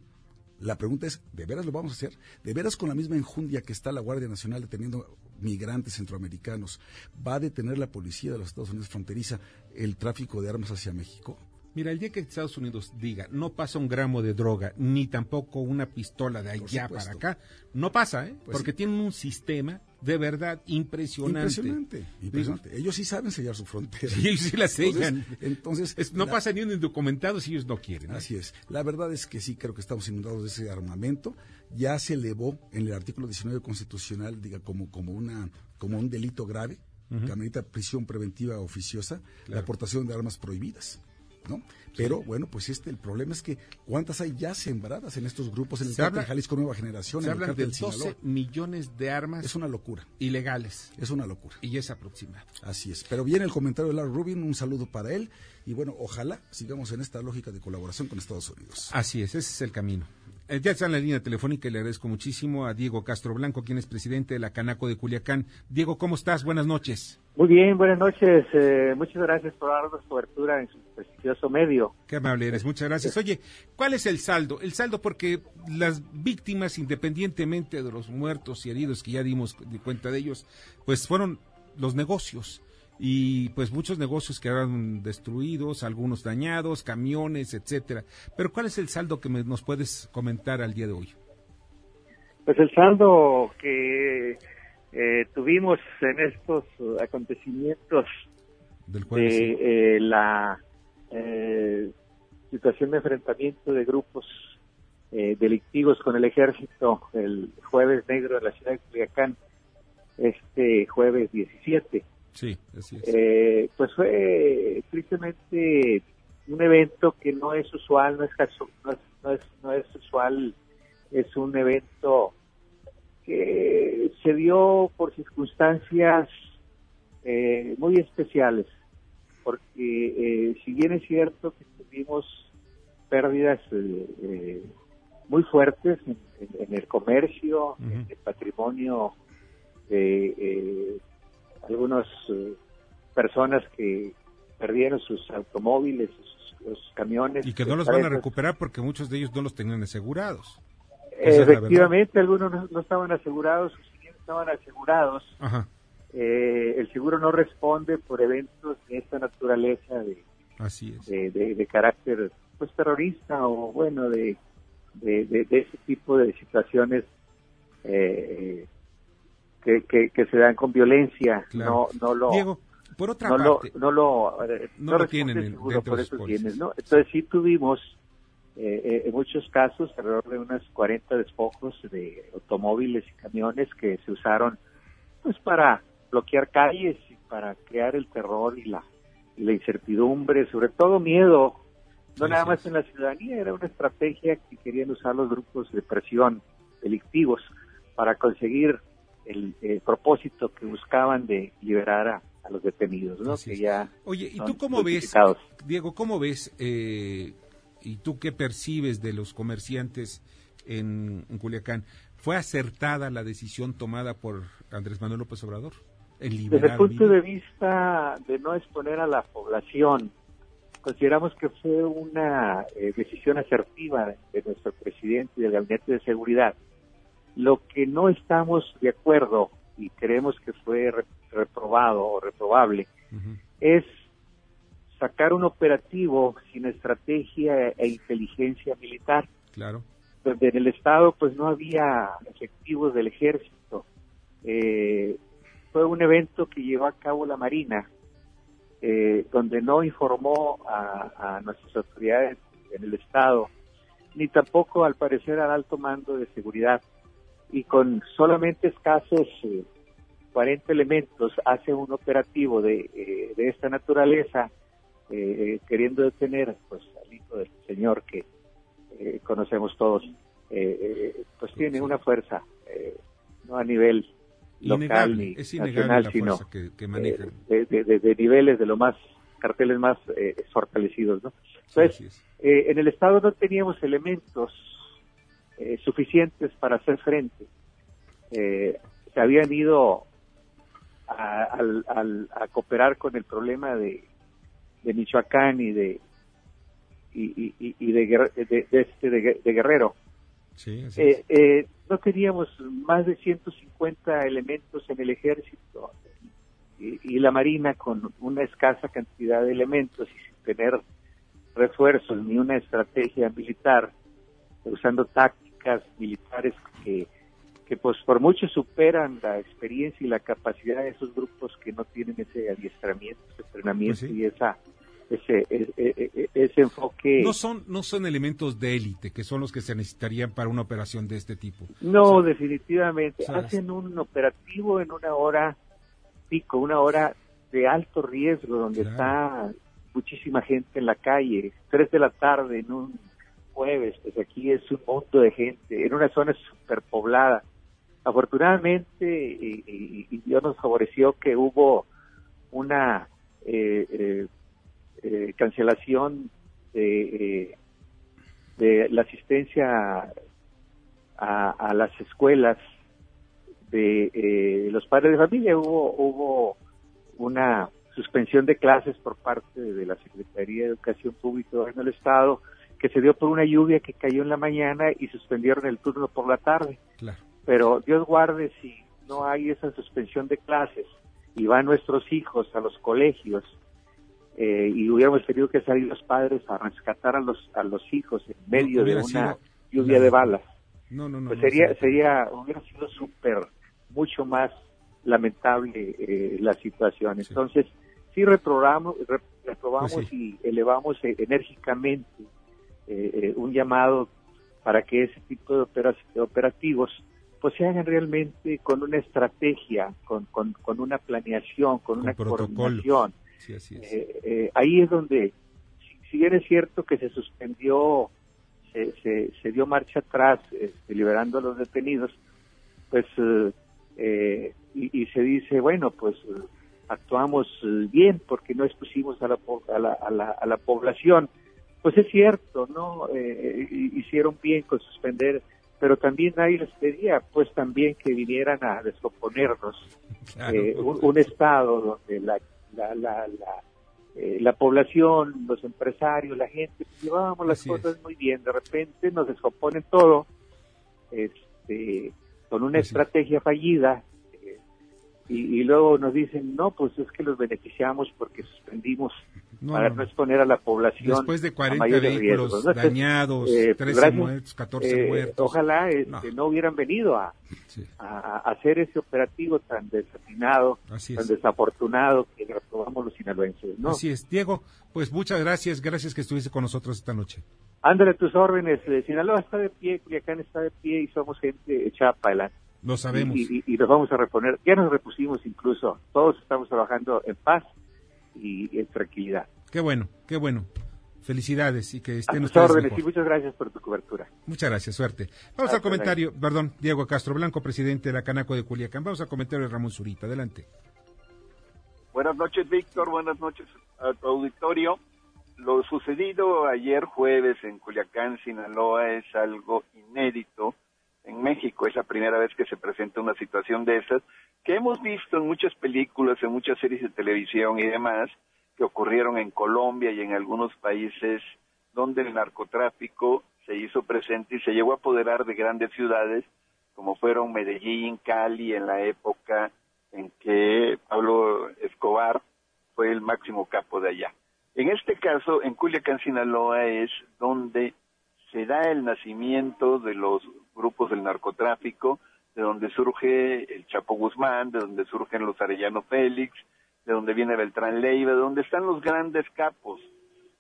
la pregunta es, ¿de veras lo vamos a hacer? ¿De veras con la misma enjundia que está la Guardia Nacional deteniendo migrantes centroamericanos, va a detener la policía de los Estados Unidos fronteriza el tráfico de armas hacia México? Mira, el día que Estados Unidos diga no pasa un gramo de droga, ni tampoco una pistola de allá para acá, no pasa, ¿eh? Pues Porque tienen un sistema de verdad impresionante. Impresionante, impresionante. Ellos sí saben sellar su frontera. Sí, ellos sí la sellan. Entonces, no pasa ni un indocumentado si ellos no quieren. Así es. La verdad es que sí creo que estamos inundados de ese armamento. Ya se elevó en el artículo 19 constitucional, diga, como, como, una, como un delito grave, que amerita prisión preventiva oficiosa, la aportación de armas prohibidas. ¿No? Pero bueno, pues este el problema es que cuántas hay ya sembradas en estos grupos en el cártel Jalisco Nueva Generación, se habla de 12 millones de armas. Es una locura. Ilegales. Es una locura. Y es aproximado. Así es. Pero viene el comentario de Larry Rubin, un saludo para él y bueno, ojalá sigamos en esta lógica de colaboración con Estados Unidos. Así es, ese es el camino. Eh, ya está en la línea telefónica y le agradezco muchísimo a Diego Castro Blanco, quien es presidente de la Canaco de Culiacán. Diego, ¿cómo estás? Buenas noches. Muy bien, buenas noches. Eh, muchas gracias por darnos cobertura en su prestigioso medio. Qué amable eres, muchas gracias. Oye, ¿cuál es el saldo? El saldo porque las víctimas, independientemente de los muertos y heridos que ya dimos cuenta de ellos, pues fueron los negocios y pues muchos negocios quedaron destruidos, algunos dañados, camiones, etcétera. Pero ¿cuál es el saldo que nos puedes comentar al día de hoy? Pues el saldo que eh, tuvimos en estos acontecimientos Del de eh, la eh, situación de enfrentamiento de grupos delictivos con el ejército el jueves negro de la ciudad de Culiacán, este jueves 17 Sí, así es. Eh, pues fue tristemente un evento que no es usual, no es, no es, no es, usual, es un evento que se dio por circunstancias eh, muy especiales, porque eh, si bien es cierto que tuvimos pérdidas muy fuertes en, el comercio, en el patrimonio de algunas eh, personas que perdieron sus automóviles, sus, camiones. Y que no los van a recuperar porque muchos de ellos no los tenían asegurados. Efectivamente, algunos no, estaban asegurados, estaban asegurados. Eh, el seguro no responde por eventos de esta naturaleza de, Así de, carácter pues terrorista o bueno de, de, ese tipo de situaciones eh, que, que, se dan con violencia, no, no lo... Diego, por otra no parte, lo, no lo, eh, no, lo tienen seguro, por eso tienes, ¿no? Entonces sí tuvimos eh, eh, en muchos casos alrededor de unas 40 despojos de automóviles y camiones que se usaron pues para bloquear calles y para crear el terror y la, y la incertidumbre, sobre todo miedo, no nada más en la ciudadanía, era una estrategia que querían usar los grupos de presión delictivos para conseguir el, propósito que buscaban de liberar a, los detenidos, ¿no? Que ya Oye, ¿y tú cómo ves, Diego, cómo ves eh, y tú qué percibes de los comerciantes en, Culiacán? ¿Fue acertada la decisión tomada por Andrés Manuel López Obrador? Desde el punto de vista de no exponer a la población, consideramos que fue una eh, decisión asertiva de nuestro presidente y del Gabinete de Seguridad. Lo que no estamos de acuerdo y creemos que fue reprobado o reprobable es sacar un operativo sin estrategia e inteligencia militar. Claro. Donde en el Estado pues no había efectivos del ejército. Eh, fue un evento que llevó a cabo la Marina, eh, donde no informó a, nuestras autoridades en el Estado, ni tampoco al parecer al alto mando de seguridad. Y con solamente escasos 40 eh, elementos hace un operativo de, eh, de esta naturaleza, queriendo detener pues, al hijo del señor que conocemos todos, pues tiene una fuerza no a nivel local ni es nacional, sino que, eh, de, niveles de lo más carteles más eh, fortalecidos, ¿no? Entonces, eh, en el Estado no teníamos elementos suficientes para hacer frente. se habían ido a, cooperar con el problema de, de Michoacán y de y, y, de, de, este, de Guerrero. Eh, eh, no teníamos más de 150 elementos en el ejército y, la marina con una escasa cantidad de elementos y sin tener refuerzos ni una estrategia militar, usando tácticas militares que, que pues por mucho superan la experiencia y la capacidad de esos grupos que no tienen ese adiestramiento, ese entrenamiento pues y esa ese, e, e, e, ese, enfoque. No son, no son elementos de élite, que son los que se necesitarían para una operación de este tipo. No, definitivamente. Hacen un operativo en una hora pico, una hora de alto riesgo, donde está muchísima gente en la calle, tres de la tarde en un jueves, pues aquí es un mundo de gente, en una zona superpoblada. Afortunadamente, y, Dios nos favoreció que hubo una eh, eh, eh, cancelación de, eh, de, la asistencia a, las escuelas de los padres de familia. Hubo, hubo una suspensión de clases por parte de la Secretaría de Educación Pública en el Estado que se dio por una lluvia que cayó en la mañana y suspendieron el turno por la tarde. Pero Dios guarde si no hay esa suspensión de clases y van nuestros hijos a los colegios eh, y hubiéramos tenido que salir los padres a rescatar a los a los hijos en medio de una lluvia de balas. No, no, no. Pues sería, sería, hubiera sido súper, mucho más lamentable eh, la situación. Entonces, sí reprobamos, reprobamos pues y elevamos eh, enérgicamente un llamado para que ese tipo de operativos pues se hagan realmente con una estrategia, con, con, con una planeación, con, una coordinación eh, eh, ahí es donde, si, bien es cierto que se suspendió, se, se, dio marcha atrás, este, liberando a los detenidos, pues, eh, y, se dice, bueno, pues actuamos bien porque no expusimos a la, a la, a la, a la población. Pues es cierto, ¿no? hicieron bien con suspender pero también ahí les pedía pues también que vinieran a descomponernos un, un, estado donde la la, la, la, eh, la población, los empresarios, la gente, pues, llevábamos las cosas muy bien, de repente nos descomponen todo, este, con una estrategia fallida, eh, y, luego nos dicen, no, pues es que los beneficiamos porque suspendimos para no. exponer a la población Después de 40 vehículos dañados, 13 pues, muertos, 14 muertos. Ojalá este, no. hubieran venido a, a, hacer ese operativo tan desafinado, tan desafortunado que reprobamos los sinaloenses. ¿no? Así es. Diego, pues muchas gracias, gracias que estuviste con nosotros esta noche. Ándale tus órdenes. Eh, Sinaloa está de pie, Culiacán está de pie y somos gente echada para adelante. Lo sabemos. Y, y, nos vamos a reponer. Ya nos repusimos incluso. Todos estamos trabajando en paz y en tranquilidad. Qué bueno, qué bueno. Felicidades y que estén A ustedes órdenes mejor. y muchas gracias por tu cobertura. Muchas gracias, suerte. Vamos Hasta al comentario, perdón, Diego Castro Blanco, presidente de la Canaco de Culiacán. Vamos al comentario de Ramón Zurita. Adelante. Buenas noches, Víctor. Buenas noches a tu auditorio. Lo sucedido ayer jueves en Culiacán, Sinaloa, es algo inédito en México. Es la primera vez que se presenta una situación de esas que hemos visto en muchas películas, en muchas series de televisión y demás, que ocurrieron en Colombia y en algunos países donde el narcotráfico se hizo presente y se llegó a apoderar de grandes ciudades, como fueron Medellín, Cali, en la época en que Pablo Escobar fue el máximo capo de allá. En este caso, en Culiacán, Sinaloa, es donde se da el nacimiento de los grupos del narcotráfico, de donde surge el Chapo Guzmán, de donde surgen los Arellano Félix, de donde viene Beltrán Leiva, de donde están los grandes capos.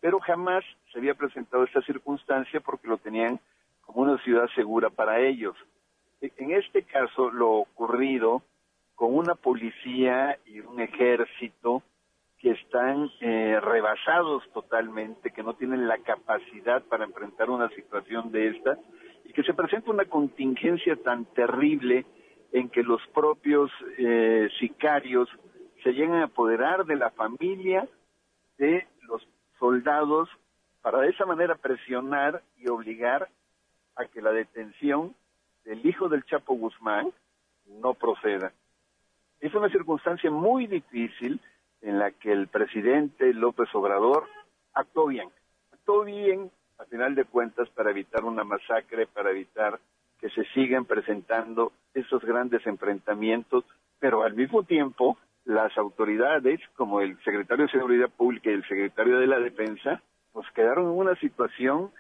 Pero jamás se había presentado esta circunstancia porque lo tenían como una ciudad segura para ellos. En este caso, lo ocurrido con una policía y un ejército que están eh, rebasados totalmente, que no tienen la capacidad para enfrentar una situación de esta, que se presenta una contingencia tan terrible en que los propios eh, sicarios se llegan a apoderar de la familia de los soldados para de esa manera presionar y obligar a que la detención del hijo del Chapo Guzmán no proceda. Es una circunstancia muy difícil en la que el presidente López Obrador actuó bien. Actuó bien, a final de cuentas, para evitar una masacre, para evitar que se sigan presentando esos grandes enfrentamientos, pero al mismo tiempo las autoridades, como el secretario de Seguridad Pública y el secretario de la Defensa, pues quedaron en una situación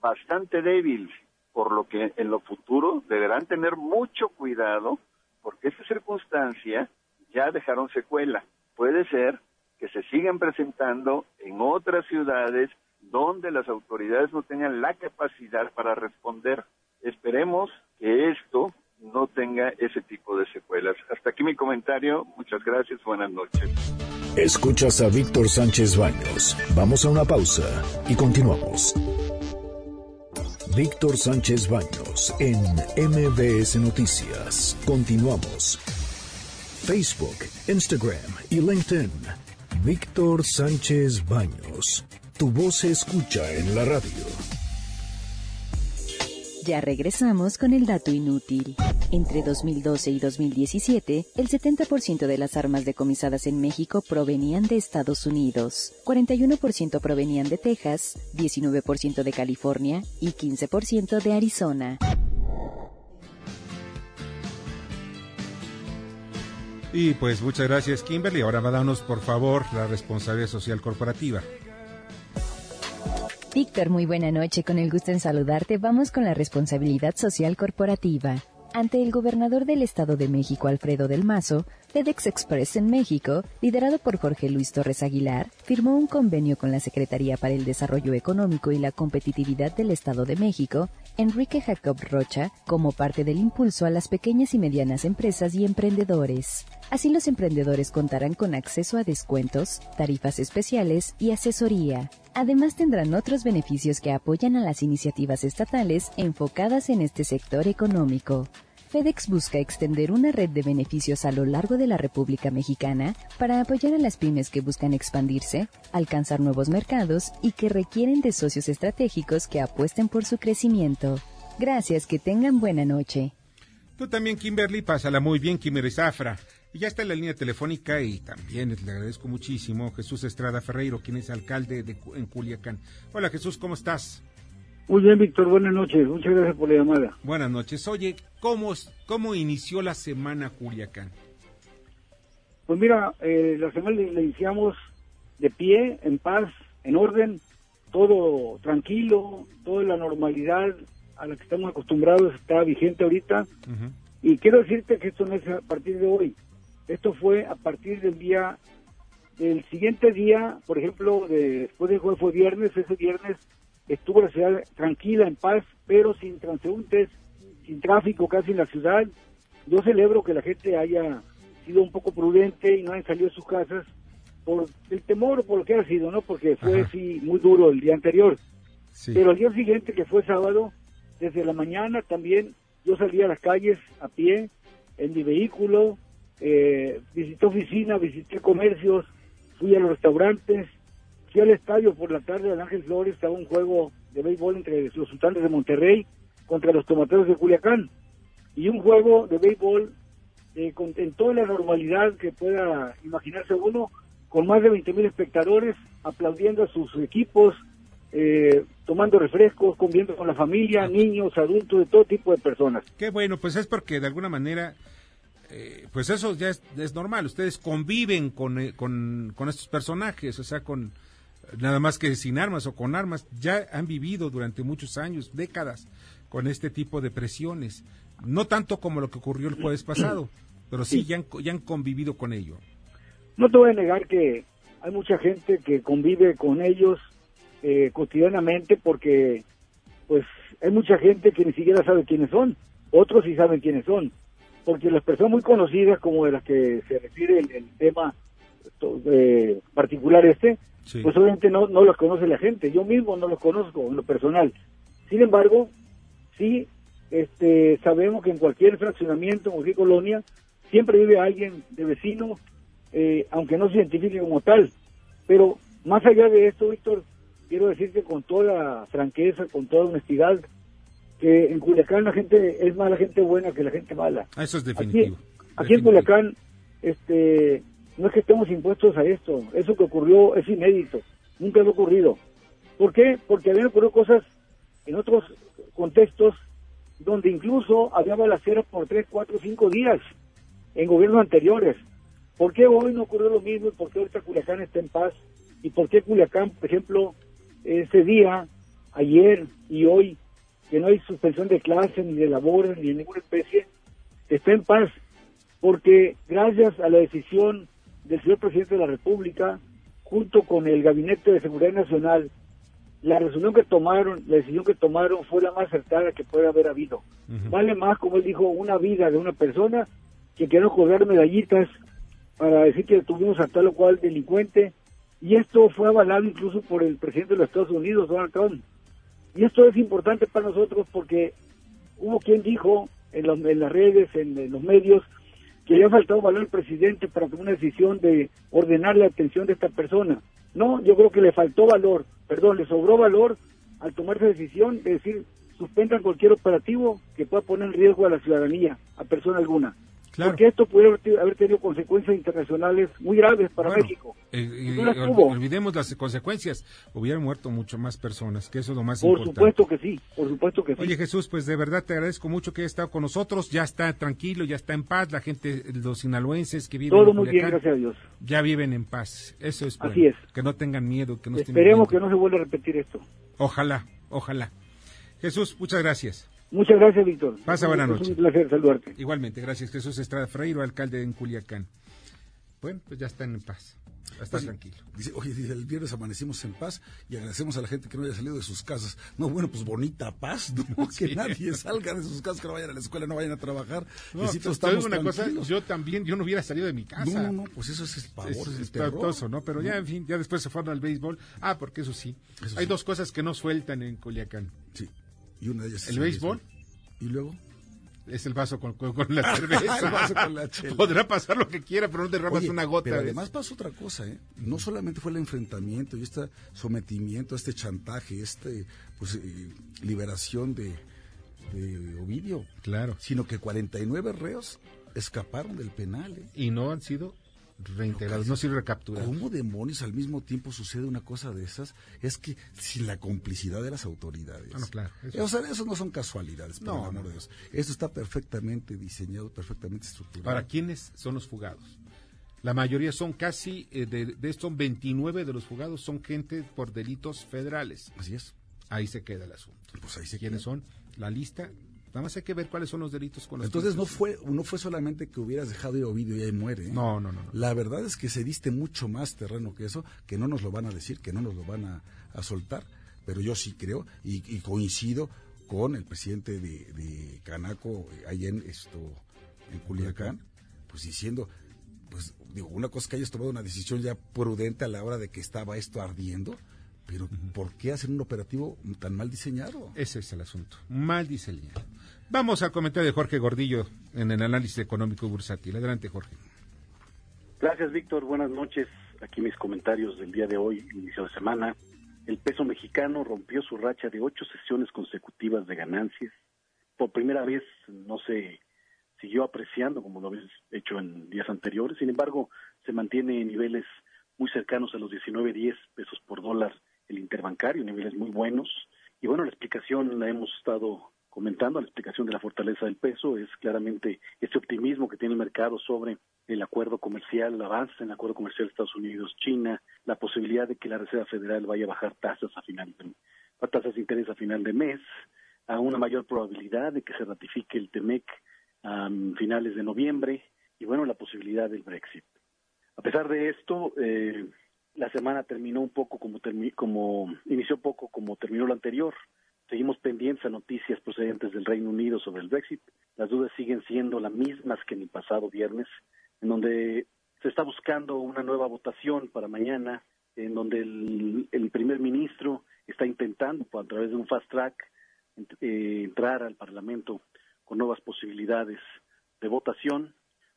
bastante débil, por lo que en lo futuro deberán tener mucho cuidado, porque esta circunstancia ya dejaron secuela. Puede ser que se sigan presentando en otras ciudades donde las autoridades no tengan la capacidad para responder. Esperemos que esto no tenga ese tipo de secuelas. Hasta aquí mi comentario. Muchas gracias. Buenas noches. Escuchas a Víctor Sánchez Baños. Vamos a una pausa y continuamos. Víctor Sánchez Baños en MBS Noticias. Continuamos. Facebook, Instagram y LinkedIn. Víctor Sánchez Baños. Tu voz se escucha en la radio. Ya regresamos con el dato inútil. Entre 2012 y 2017, el 70% de las armas decomisadas en México provenían de Estados Unidos, 41% provenían de Texas, 19% de California y 15% de Arizona. Y pues muchas gracias, Kimberly. Ahora va a darnos, por favor, la responsabilidad social corporativa. Víctor, muy buena noche. Con el gusto en saludarte, vamos con la responsabilidad social corporativa. Ante el gobernador del Estado de México, Alfredo del Mazo, FedEx Express en México, liderado por Jorge Luis Torres Aguilar, firmó un convenio con la Secretaría para el Desarrollo Económico y la Competitividad del Estado de México, Enrique Jacob Rocha, como parte del impulso a las pequeñas y medianas empresas y emprendedores. Así los emprendedores contarán con acceso a descuentos, tarifas especiales y asesoría. Además tendrán otros beneficios que apoyan a las iniciativas estatales enfocadas en este sector económico. FedEx busca extender una red de beneficios a lo largo de la República Mexicana para apoyar a las pymes que buscan expandirse, alcanzar nuevos mercados y que requieren de socios estratégicos que apuesten por su crecimiento. Gracias, que tengan buena noche. Tú también, Kimberly, pásala muy bien, Kimberly Zafra. Y ya está en la línea telefónica y también le agradezco muchísimo Jesús Estrada Ferreiro, quien es alcalde de, en Culiacán. Hola Jesús, ¿cómo estás? Muy bien, Víctor, buenas noches. Muchas gracias por la llamada. Buenas noches. Oye, ¿cómo, cómo inició la semana Culiacán? Pues mira, eh, la semana la iniciamos de pie, en paz, en orden, todo tranquilo, toda la normalidad a la que estamos acostumbrados está vigente ahorita. Uh -huh. Y quiero decirte que esto no es a partir de hoy, esto fue a partir del día, del siguiente día, por ejemplo, de, después del jueves fue viernes, ese viernes estuvo la ciudad tranquila, en paz, pero sin transeúntes, sin tráfico casi en la ciudad. Yo celebro que la gente haya sido un poco prudente y no hayan salido de sus casas por el temor o por lo que ha sido, ¿no? Porque fue sí muy duro el día anterior. Pero el día siguiente, que fue sábado, desde la mañana también yo salí a las calles a pie, en mi vehículo, eh, visité oficina, visité comercios, fui a los restaurantes, fui al estadio por la tarde del Ángel Flores, estaba un juego de béisbol entre los sultanes de Monterrey contra los tomateros de Culiacán y un juego de béisbol eh, con, en toda la normalidad que pueda imaginarse uno, con más de 20 mil espectadores aplaudiendo a sus equipos, eh, tomando refrescos, comiendo con la familia, niños, adultos, de todo tipo de personas. Qué bueno, pues es porque de alguna manera, eh, pues eso ya es, es, normal, ustedes conviven con, con, con estos personajes, o sea, con nada más que sin armas o con armas, ya han vivido durante muchos años, décadas, con este tipo de presiones. No tanto como lo que ocurrió el jueves pasado, pero sí, Ya, han, ya han convivido con ello. No te voy a negar que hay mucha gente que convive con ellos eh, cotidianamente porque pues hay mucha gente que ni siquiera sabe quiénes son, otros sí saben quiénes son, porque las personas muy conocidas como de las que se refiere el, tema eh, particular este, pues obviamente no, no los conoce la gente, yo mismo no los conozco en lo personal. Sin embargo, sí este, sabemos que en cualquier fraccionamiento, en cualquier colonia, siempre vive alguien de vecino, eh, aunque no se identifique como tal. Pero más allá de esto, Víctor, quiero decirte con toda franqueza, con toda honestidad, que en Culiacán la gente es más la gente buena que la gente mala. Ah, eso es definitivo. Aquí, en Culiacán, este, no es que estemos impuestos a esto, eso que ocurrió es inédito, nunca ha ocurrido. ¿Por qué? Porque habían ocurrido cosas en otros contextos donde incluso había balaceras por tres, cuatro, cinco días en gobiernos anteriores. ¿Por qué hoy no ocurrió lo mismo y por qué ahorita Culiacán está en paz? ¿Y por qué Culiacán, por ejemplo, ese día, ayer y hoy, que no hay suspensión de clases, ni de labores, ni de ninguna especie, está en paz? Porque gracias a la decisión del señor presidente de la República, junto con el Gabinete de Seguridad Nacional, la resolución que tomaron, la decisión que tomaron fue la más acertada que puede haber habido. Vale más, como él dijo, una vida de una persona que quiero colgar medallitas para decir que tuvimos a tal o cual delincuente. Y esto fue avalado incluso por el presidente de los Estados Unidos, Donald Trump. Y esto es importante para nosotros porque hubo quien dijo en, en las redes, en, los medios, que le ha faltado valor al presidente para tomar una decisión de ordenar la atención de esta persona. No, yo creo que le faltó valor, perdón, le sobró valor al tomar esa decisión de decir suspendan cualquier operativo que pueda poner en riesgo a la ciudadanía, a persona alguna. Porque esto puede haber tenido consecuencias internacionales muy graves para México. Eh, olvidemos las consecuencias. Hubieran muerto mucho más personas, que eso es lo más importante. Por supuesto que sí, por supuesto que sí. Oye Jesús, pues de verdad te agradezco mucho que hayas estado con nosotros. Ya está tranquilo, ya está en paz. La gente, los sinaloenses que viven Todo muy bien, gracias a Dios. Ya viven en paz. Eso es Así es. Que no tengan miedo, que no Esperemos que no se vuelva a repetir esto. Ojalá, ojalá. Jesús, muchas gracias. Muchas gracias, Víctor. Pasa buena noche. Es un placer saludarte. Igualmente, gracias. Jesús Estrada Freiro, alcalde en Culiacán. Bueno, pues ya están en paz. Está tranquilo. Dice, oye, el viernes amanecimos en paz y agradecemos a la gente que no haya salido de sus casas. No, bueno, pues bonita paz, ¿no? Que nadie salga de sus casas, que no vayan a la escuela, no vayan a trabajar. No, pues, una cosa, yo también, yo no hubiera salido de mi casa. No, no, no, pues eso es el pavor, es, es, espantoso, ¿no? Pero ya, en fin, ya después se fueron al béisbol. Ah, porque eso sí. Hay dos cosas que no sueltan en Culiacán. Sí. Y una de ellas el béisbol. ¿Y luego? Es el vaso con, la cerveza. el vaso con la Podrá pasar lo que quiera, pero no derramas una gota. Pero además pasó otra cosa, ¿eh? No solamente fue el enfrentamiento y este sometimiento, este chantaje, este pues eh, liberación de, de Ovidio. Claro. Sino que 49 reos escaparon del penal. ¿eh? Y no han sido reinterados, no sirve recapturados. ¿Cómo demonios al mismo tiempo sucede una cosa de esas? Es que sin la complicidad de las autoridades. Ah, claro. Eso. O sea, eso no son casualidades, por no, amor de Dios. Esto está perfectamente diseñado, perfectamente estructurado. ¿Para quiénes son los fugados? La mayoría son casi, eh, de, de estos 29 de los fugados son gente por delitos federales. Así es. Ahí se queda el asunto. Pues ahí se ¿Quiénes son? La lista Nada más hay que ver cuáles son los delitos con los Entonces no fue, no fue solamente que hubieras dejado ir Ovidio y ahí muere. ¿eh? No, no, no, La verdad es que se diste mucho más terreno que eso, que no nos lo van a decir, que no nos lo van a, soltar. Pero yo sí creo y, coincido con el presidente de, Canaco, allá en, esto, en Culiacán, pues diciendo, pues digo, una cosa es que hayas tomado una decisión ya prudente a la hora de que estaba esto ardiendo, pero ¿por qué hacer un operativo tan mal diseñado? Ese es el asunto, mal diseñado. Vamos al comentario de Jorge Gordillo en el análisis económico bursátil. Adelante, Jorge. Gracias, Víctor. Buenas noches. Aquí mis comentarios del día de hoy, inicio de semana. El peso mexicano rompió su racha de ocho sesiones consecutivas de ganancias. Por primera vez no se siguió apreciando como lo había hecho en días anteriores. Sin embargo, se mantiene en niveles muy cercanos a los 19.10 pesos por dólar el interbancario, niveles muy buenos. Y bueno, la explicación la hemos estado comentando, la explicación de la fortaleza del peso es claramente este optimismo que tiene el mercado sobre el acuerdo comercial, el avance en el acuerdo comercial Estados Unidos-China, la posibilidad de que la Reserva Federal vaya a bajar tasas a final de, a tasas de interés a final de mes, a una mayor probabilidad de que se ratifique el TEMEC a finales de noviembre y bueno, la posibilidad del Brexit. A pesar de esto, eh, la semana terminó un poco como, como inició poco como terminó la anterior. Seguimos pendientes a noticias procedentes del Reino Unido sobre el Brexit. Las dudas siguen siendo las mismas que en el pasado viernes, en donde se está buscando una nueva votación para mañana, en donde el, primer ministro está intentando, a través de un fast track, eh, entrar al Parlamento con nuevas posibilidades de votación.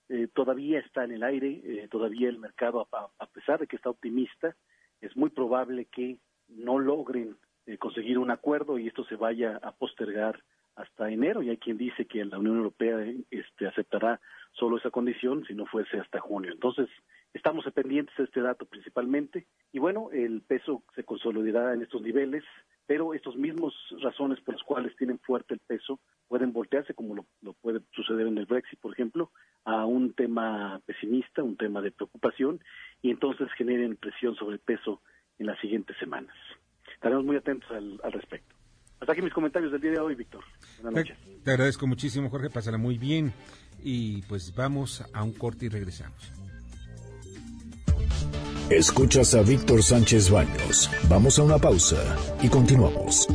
Eh, todavía está en el aire, eh, todavía el mercado, a, pesar de que está optimista, es muy probable que no logren eh, conseguir un acuerdo y esto se vaya a postergar hasta enero. Y hay quien dice que la Unión Europea este, aceptará solo esa condición si no fuese hasta junio. Entonces, estamos pendientes de este dato principalmente. Y bueno, el peso se consolidará en estos niveles pero estos mismos razones por las cuales tienen fuerte el peso pueden voltearse, como lo, puede suceder en el Brexit, por ejemplo, a un tema pesimista, un tema de preocupación, y entonces generen presión sobre el peso en las siguientes semanas. Estaremos muy atentos al, respecto. Hasta aquí mis comentarios del día de hoy, Víctor. Buenas noches. Te agradezco muchísimo, Jorge. Pásala muy bien. Y pues vamos a un corte y regresamos. Escuchas a Víctor Sánchez Baños. Vamos a una pausa y continuamos.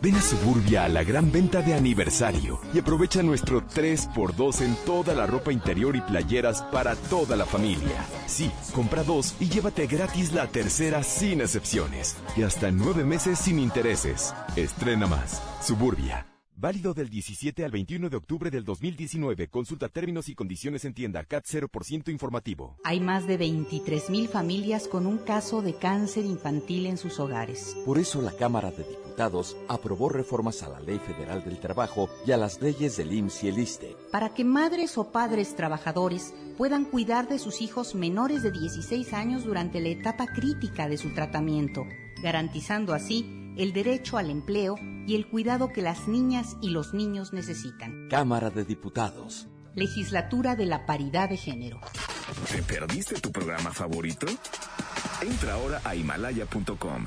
Ven a Suburbia a la gran venta de aniversario y aprovecha nuestro 3x2 en toda la ropa interior y playeras para toda la familia. Sí, compra dos y llévate gratis la tercera sin excepciones. Y hasta nueve meses sin intereses. Estrena más. Suburbia. Válido del 17 al 21 de octubre del 2019. Consulta términos y condiciones en tienda CAT 0% informativo. Hay más de 23.000 familias con un caso de cáncer infantil en sus hogares. Por eso la Cámara de Diputados aprobó reformas a la Ley Federal del Trabajo y a las leyes del IMSS y el ISTE. Para que madres o padres trabajadores puedan cuidar de sus hijos menores de 16 años durante la etapa crítica de su tratamiento, garantizando así el derecho al empleo y el cuidado que las niñas y los niños necesitan. Cámara de Diputados. Legislatura de la Paridad de Género. ¿Te perdiste tu programa favorito? Entra ahora a himalaya.com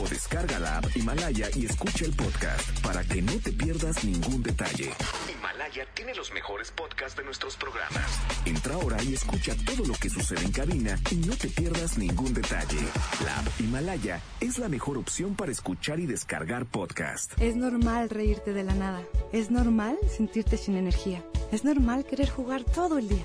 o descarga la app Himalaya y escucha el podcast para que no te pierdas ningún detalle. Himalaya tiene los mejores podcasts de nuestros programas. Entra ahora y escucha todo lo que sucede en cabina y no te pierdas ningún detalle. La app Himalaya es la mejor opción para escuchar y descargar podcast. Es normal reírte de la nada. Es normal sentirte sin energía. Es normal querer jugar todo el día.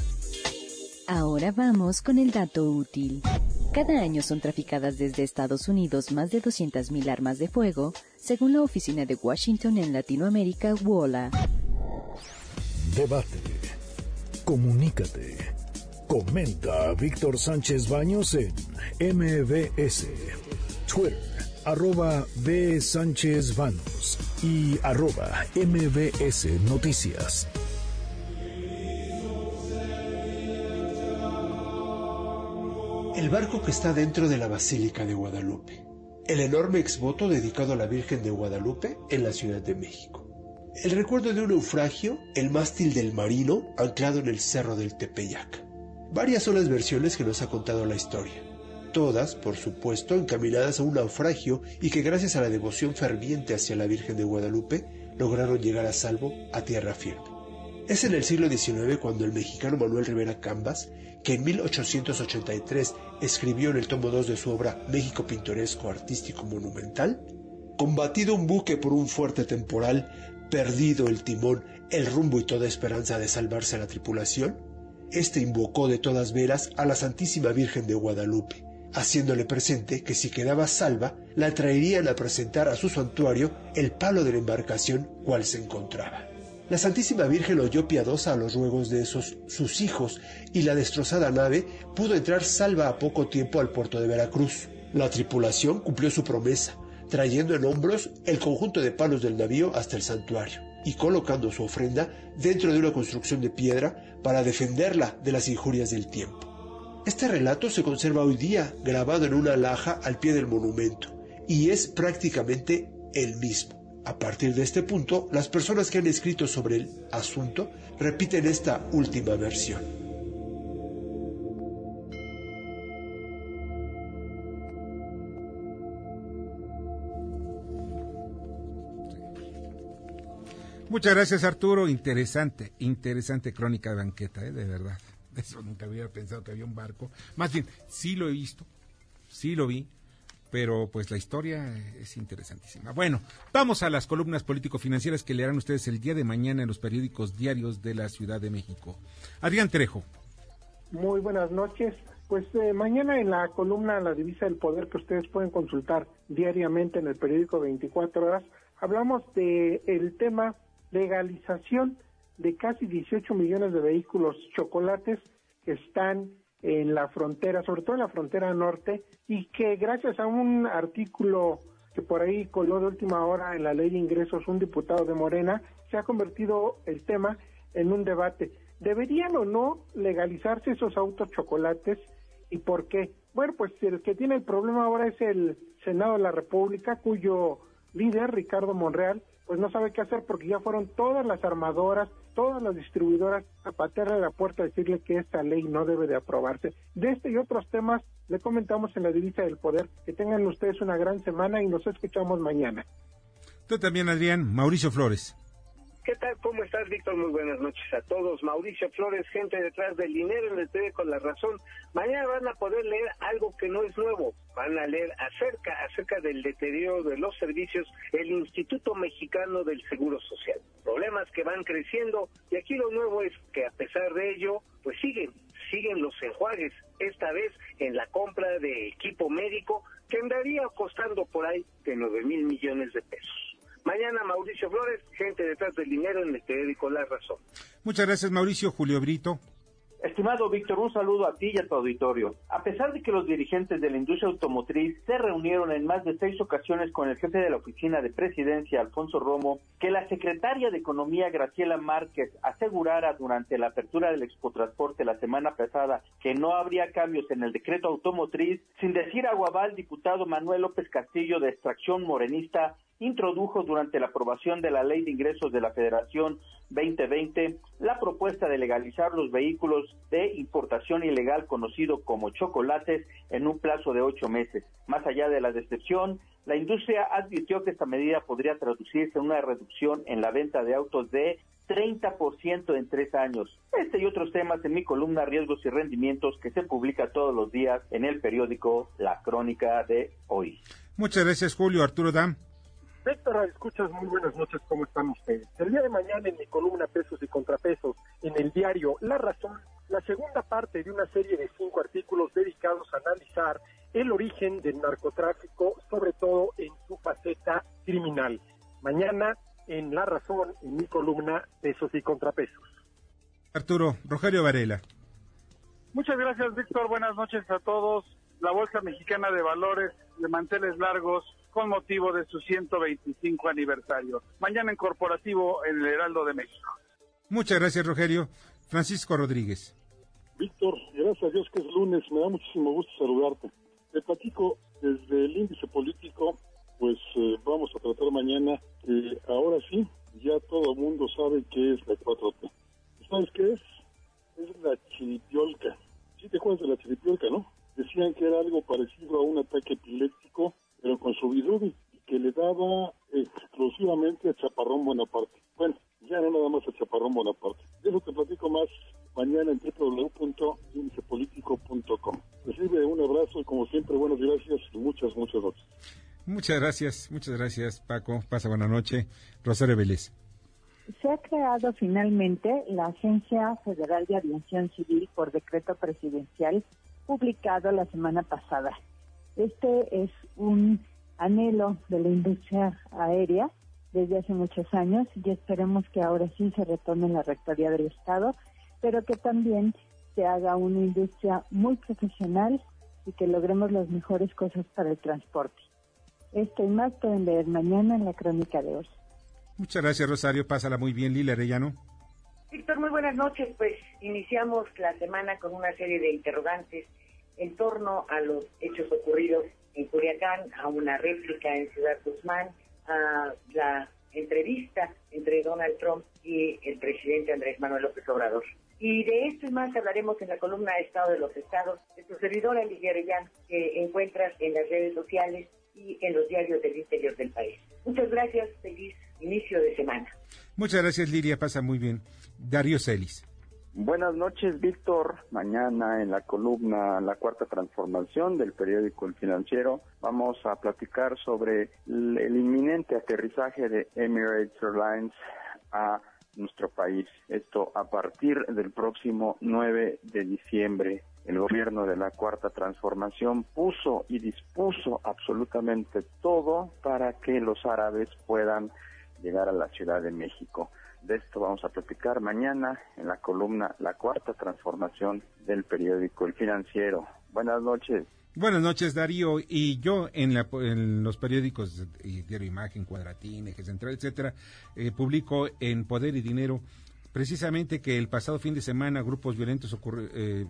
Ahora vamos con el dato útil. Cada año son traficadas desde Estados Unidos más de 200.000 armas de fuego, según la oficina de Washington en Latinoamérica, WOLA. Debate. Comunícate. Comenta a Víctor Sánchez Baños en MBS. Twitter, arroba B. Sánchez Baños y arroba MBS Noticias. El barco que está dentro de la Basílica de Guadalupe, el enorme exvoto dedicado a la Virgen de Guadalupe en la Ciudad de México, el recuerdo de un naufragio, el mástil del marino anclado en el cerro del Tepeyac, Varias son las versiones que nos ha contado la historia. Todas, por supuesto, encaminadas a un naufragio y que gracias a la devoción ferviente hacia la Virgen de Guadalupe lograron llegar a salvo a tierra firme. Es en el siglo XIX cuando el mexicano Manuel Rivera Cambas, que en 1883 escribió en el tomo 2 de su obra México Pintoresco Artístico Monumental, combatido un buque por un fuerte temporal, perdido el timón, el rumbo y toda esperanza de salvarse a la tripulación, este invocó de todas veras a la Santísima Virgen de Guadalupe, haciéndole presente que si quedaba salva, la traerían a presentar a su santuario el palo de la embarcación cual se encontraba. La Santísima Virgen oyó piadosa a los ruegos de esos sus hijos y la destrozada nave pudo entrar salva a poco tiempo al puerto de Veracruz. La tripulación cumplió su promesa, trayendo en hombros el conjunto de palos del navío hasta el santuario y colocando su ofrenda dentro de una construcción de piedra para defenderla de las injurias del tiempo. Este relato se conserva hoy día grabado en una laja al pie del monumento y es prácticamente el mismo. A partir de este punto, las personas que han escrito sobre el asunto repiten esta última versión. Muchas gracias Arturo, interesante, interesante crónica de banqueta, ¿eh? de verdad. Eso nunca hubiera pensado que había un barco. Más bien, sí lo he visto, sí lo vi, pero pues la historia es interesantísima. Bueno, vamos a las columnas político-financieras que leerán ustedes el día de mañana en los periódicos diarios de la Ciudad de México. Adrián Trejo. Muy buenas noches. Pues eh, mañana en la columna La Divisa del Poder que ustedes pueden consultar diariamente en el periódico 24 horas, hablamos de el tema legalización de casi 18 millones de vehículos chocolates que están en la frontera, sobre todo en la frontera norte, y que gracias a un artículo que por ahí coló de última hora en la ley de ingresos un diputado de Morena, se ha convertido el tema en un debate. ¿Deberían o no legalizarse esos autos chocolates y por qué? Bueno, pues el que tiene el problema ahora es el Senado de la República, cuyo líder, Ricardo Monreal, pues no sabe qué hacer porque ya fueron todas las armadoras, todas las distribuidoras a patearle a la puerta a decirle que esta ley no debe de aprobarse. De este y otros temas le comentamos en la divisa del poder. Que tengan ustedes una gran semana y nos escuchamos mañana. Tú también, Adrián. Mauricio Flores. ¿Qué tal? ¿Cómo estás, Víctor? Muy buenas noches a todos. Mauricio Flores, gente detrás del dinero en el TV con la razón. Mañana van a poder leer algo que no es nuevo. Van a leer acerca, acerca del deterioro de los servicios el Instituto Mexicano del Seguro Social. Problemas que van creciendo y aquí lo nuevo es que a pesar de ello, pues siguen, siguen los enjuagues, esta vez en la compra de equipo médico que andaría costando por ahí de 9 mil millones de pesos. Mañana Mauricio Flores, gente detrás del dinero en el periódico La Razón. Muchas gracias Mauricio, Julio Brito. Estimado Víctor, un saludo a ti y a tu auditorio. A pesar de que los dirigentes de la industria automotriz se reunieron en más de seis ocasiones con el jefe de la oficina de presidencia, Alfonso Romo, que la secretaria de Economía, Graciela Márquez, asegurara durante la apertura del Expotransporte la semana pasada que no habría cambios en el decreto automotriz, sin decir aguabal, diputado Manuel López Castillo de extracción morenista introdujo durante la aprobación de la Ley de Ingresos de la Federación 2020 la propuesta de legalizar los vehículos de importación ilegal conocido como chocolates en un plazo de ocho meses. Más allá de la decepción, la industria advirtió que esta medida podría traducirse en una reducción en la venta de autos de 30% en tres años. Este y otros temas en mi columna Riesgos y Rendimientos que se publica todos los días en el periódico La Crónica de hoy. Muchas gracias, Julio. Arturo Dam. Víctor, escuchas, muy buenas noches, ¿cómo están ustedes? El día de mañana en mi columna Pesos y Contrapesos, en el diario La Razón, la segunda parte de una serie de cinco artículos dedicados a analizar el origen del narcotráfico, sobre todo en su faceta criminal. Mañana en La Razón, en mi columna Pesos y Contrapesos. Arturo, Rogelio Varela. Muchas gracias, Víctor. Buenas noches a todos. La Bolsa Mexicana de Valores de manteles largos con motivo de su 125 aniversario. Mañana en corporativo en el Heraldo de México. Muchas gracias, Rogelio. Francisco Rodríguez. Víctor, gracias a Dios que es lunes, me da muchísimo gusto saludarte. Te platico desde el índice político, pues eh, vamos a tratar mañana que ahora sí, ya todo el mundo sabe qué es la 4T. Muchas gracias, muchas gracias Paco. Pasa buena noche. Rosario Vélez. Se ha creado finalmente la Agencia Federal de Aviación Civil por decreto presidencial publicado la semana pasada. Este es un anhelo de la industria aérea desde hace muchos años y esperemos que ahora sí se retome la Rectoría del Estado, pero que también se haga una industria muy profesional y que logremos las mejores cosas para el transporte. Esto y más pueden leer mañana en la crónica de hoy. Muchas gracias, Rosario. Pásala muy bien, Lila Arellano. Víctor, muy buenas noches. Pues iniciamos la semana con una serie de interrogantes en torno a los hechos ocurridos en Culiacán, a una réplica en Ciudad Guzmán, a la entrevista entre Donald Trump y el presidente Andrés Manuel López Obrador. Y de esto y más hablaremos en la columna Estado de los Estados de tu servidora Lidia Arellano, que encuentras en las redes sociales y en los diarios del interior del país. Muchas gracias, feliz inicio de semana. Muchas gracias, Lidia, pasa muy bien. Darío Celis. Buenas noches, Víctor. Mañana en la columna La Cuarta Transformación del periódico El Financiero vamos a platicar sobre el, el inminente aterrizaje de Emirates Airlines a nuestro país. Esto a partir del próximo 9 de diciembre. El gobierno de la Cuarta Transformación puso y dispuso absolutamente todo para que los árabes puedan llegar a la Ciudad de México. De esto vamos a platicar mañana en la columna La Cuarta Transformación del periódico El Financiero. Buenas noches. Buenas noches, Darío. Y yo en, la, en los periódicos Diario Imagen, Cuadratín, Eje Central, etcétera, eh, publico en Poder y Dinero precisamente que el pasado fin de semana grupos violentos eh,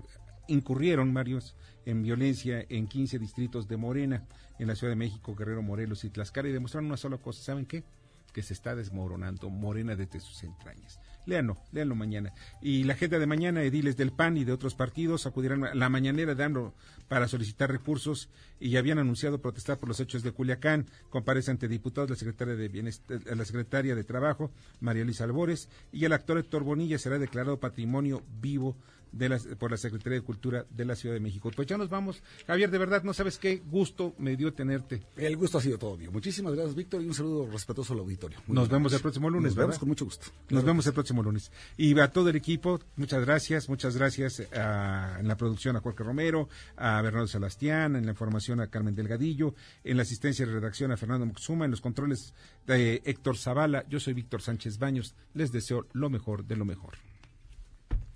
incurrieron, Marios, en violencia en 15 distritos de Morena, en la Ciudad de México, Guerrero, Morelos y Tlaxcala, y demostraron una sola cosa. ¿Saben qué? que se está desmoronando Morena desde sus entrañas. Léanlo, léanlo mañana. Y la agenda de mañana, ediles del PAN y de otros partidos acudirán a la mañanera dando para solicitar recursos y habían anunciado protestar por los hechos de Culiacán. Comparece ante diputados la secretaria de Bienestar, la secretaria de Trabajo, María Luisa Albores, y el actor Héctor Bonilla será declarado patrimonio vivo de la, por la Secretaría de Cultura de la Ciudad de México. Pues ya nos vamos. Javier, de verdad, no sabes qué gusto me dio tenerte. El gusto ha sido todo mío. Muchísimas gracias, Víctor, y un saludo respetuoso al auditorio. nos vemos el próximo lunes, Nos vemos con mucho gusto. Nos vemos el próximo lunes. Y a todo el equipo, muchas gracias, muchas gracias a, en la producción a Jorge Romero, a Bernardo Sebastián, en la información a Carmen Delgadillo, en la asistencia de redacción a Fernando Moxuma, en los controles de Héctor Zavala. Yo soy Víctor Sánchez Baños. Les deseo lo mejor de lo mejor.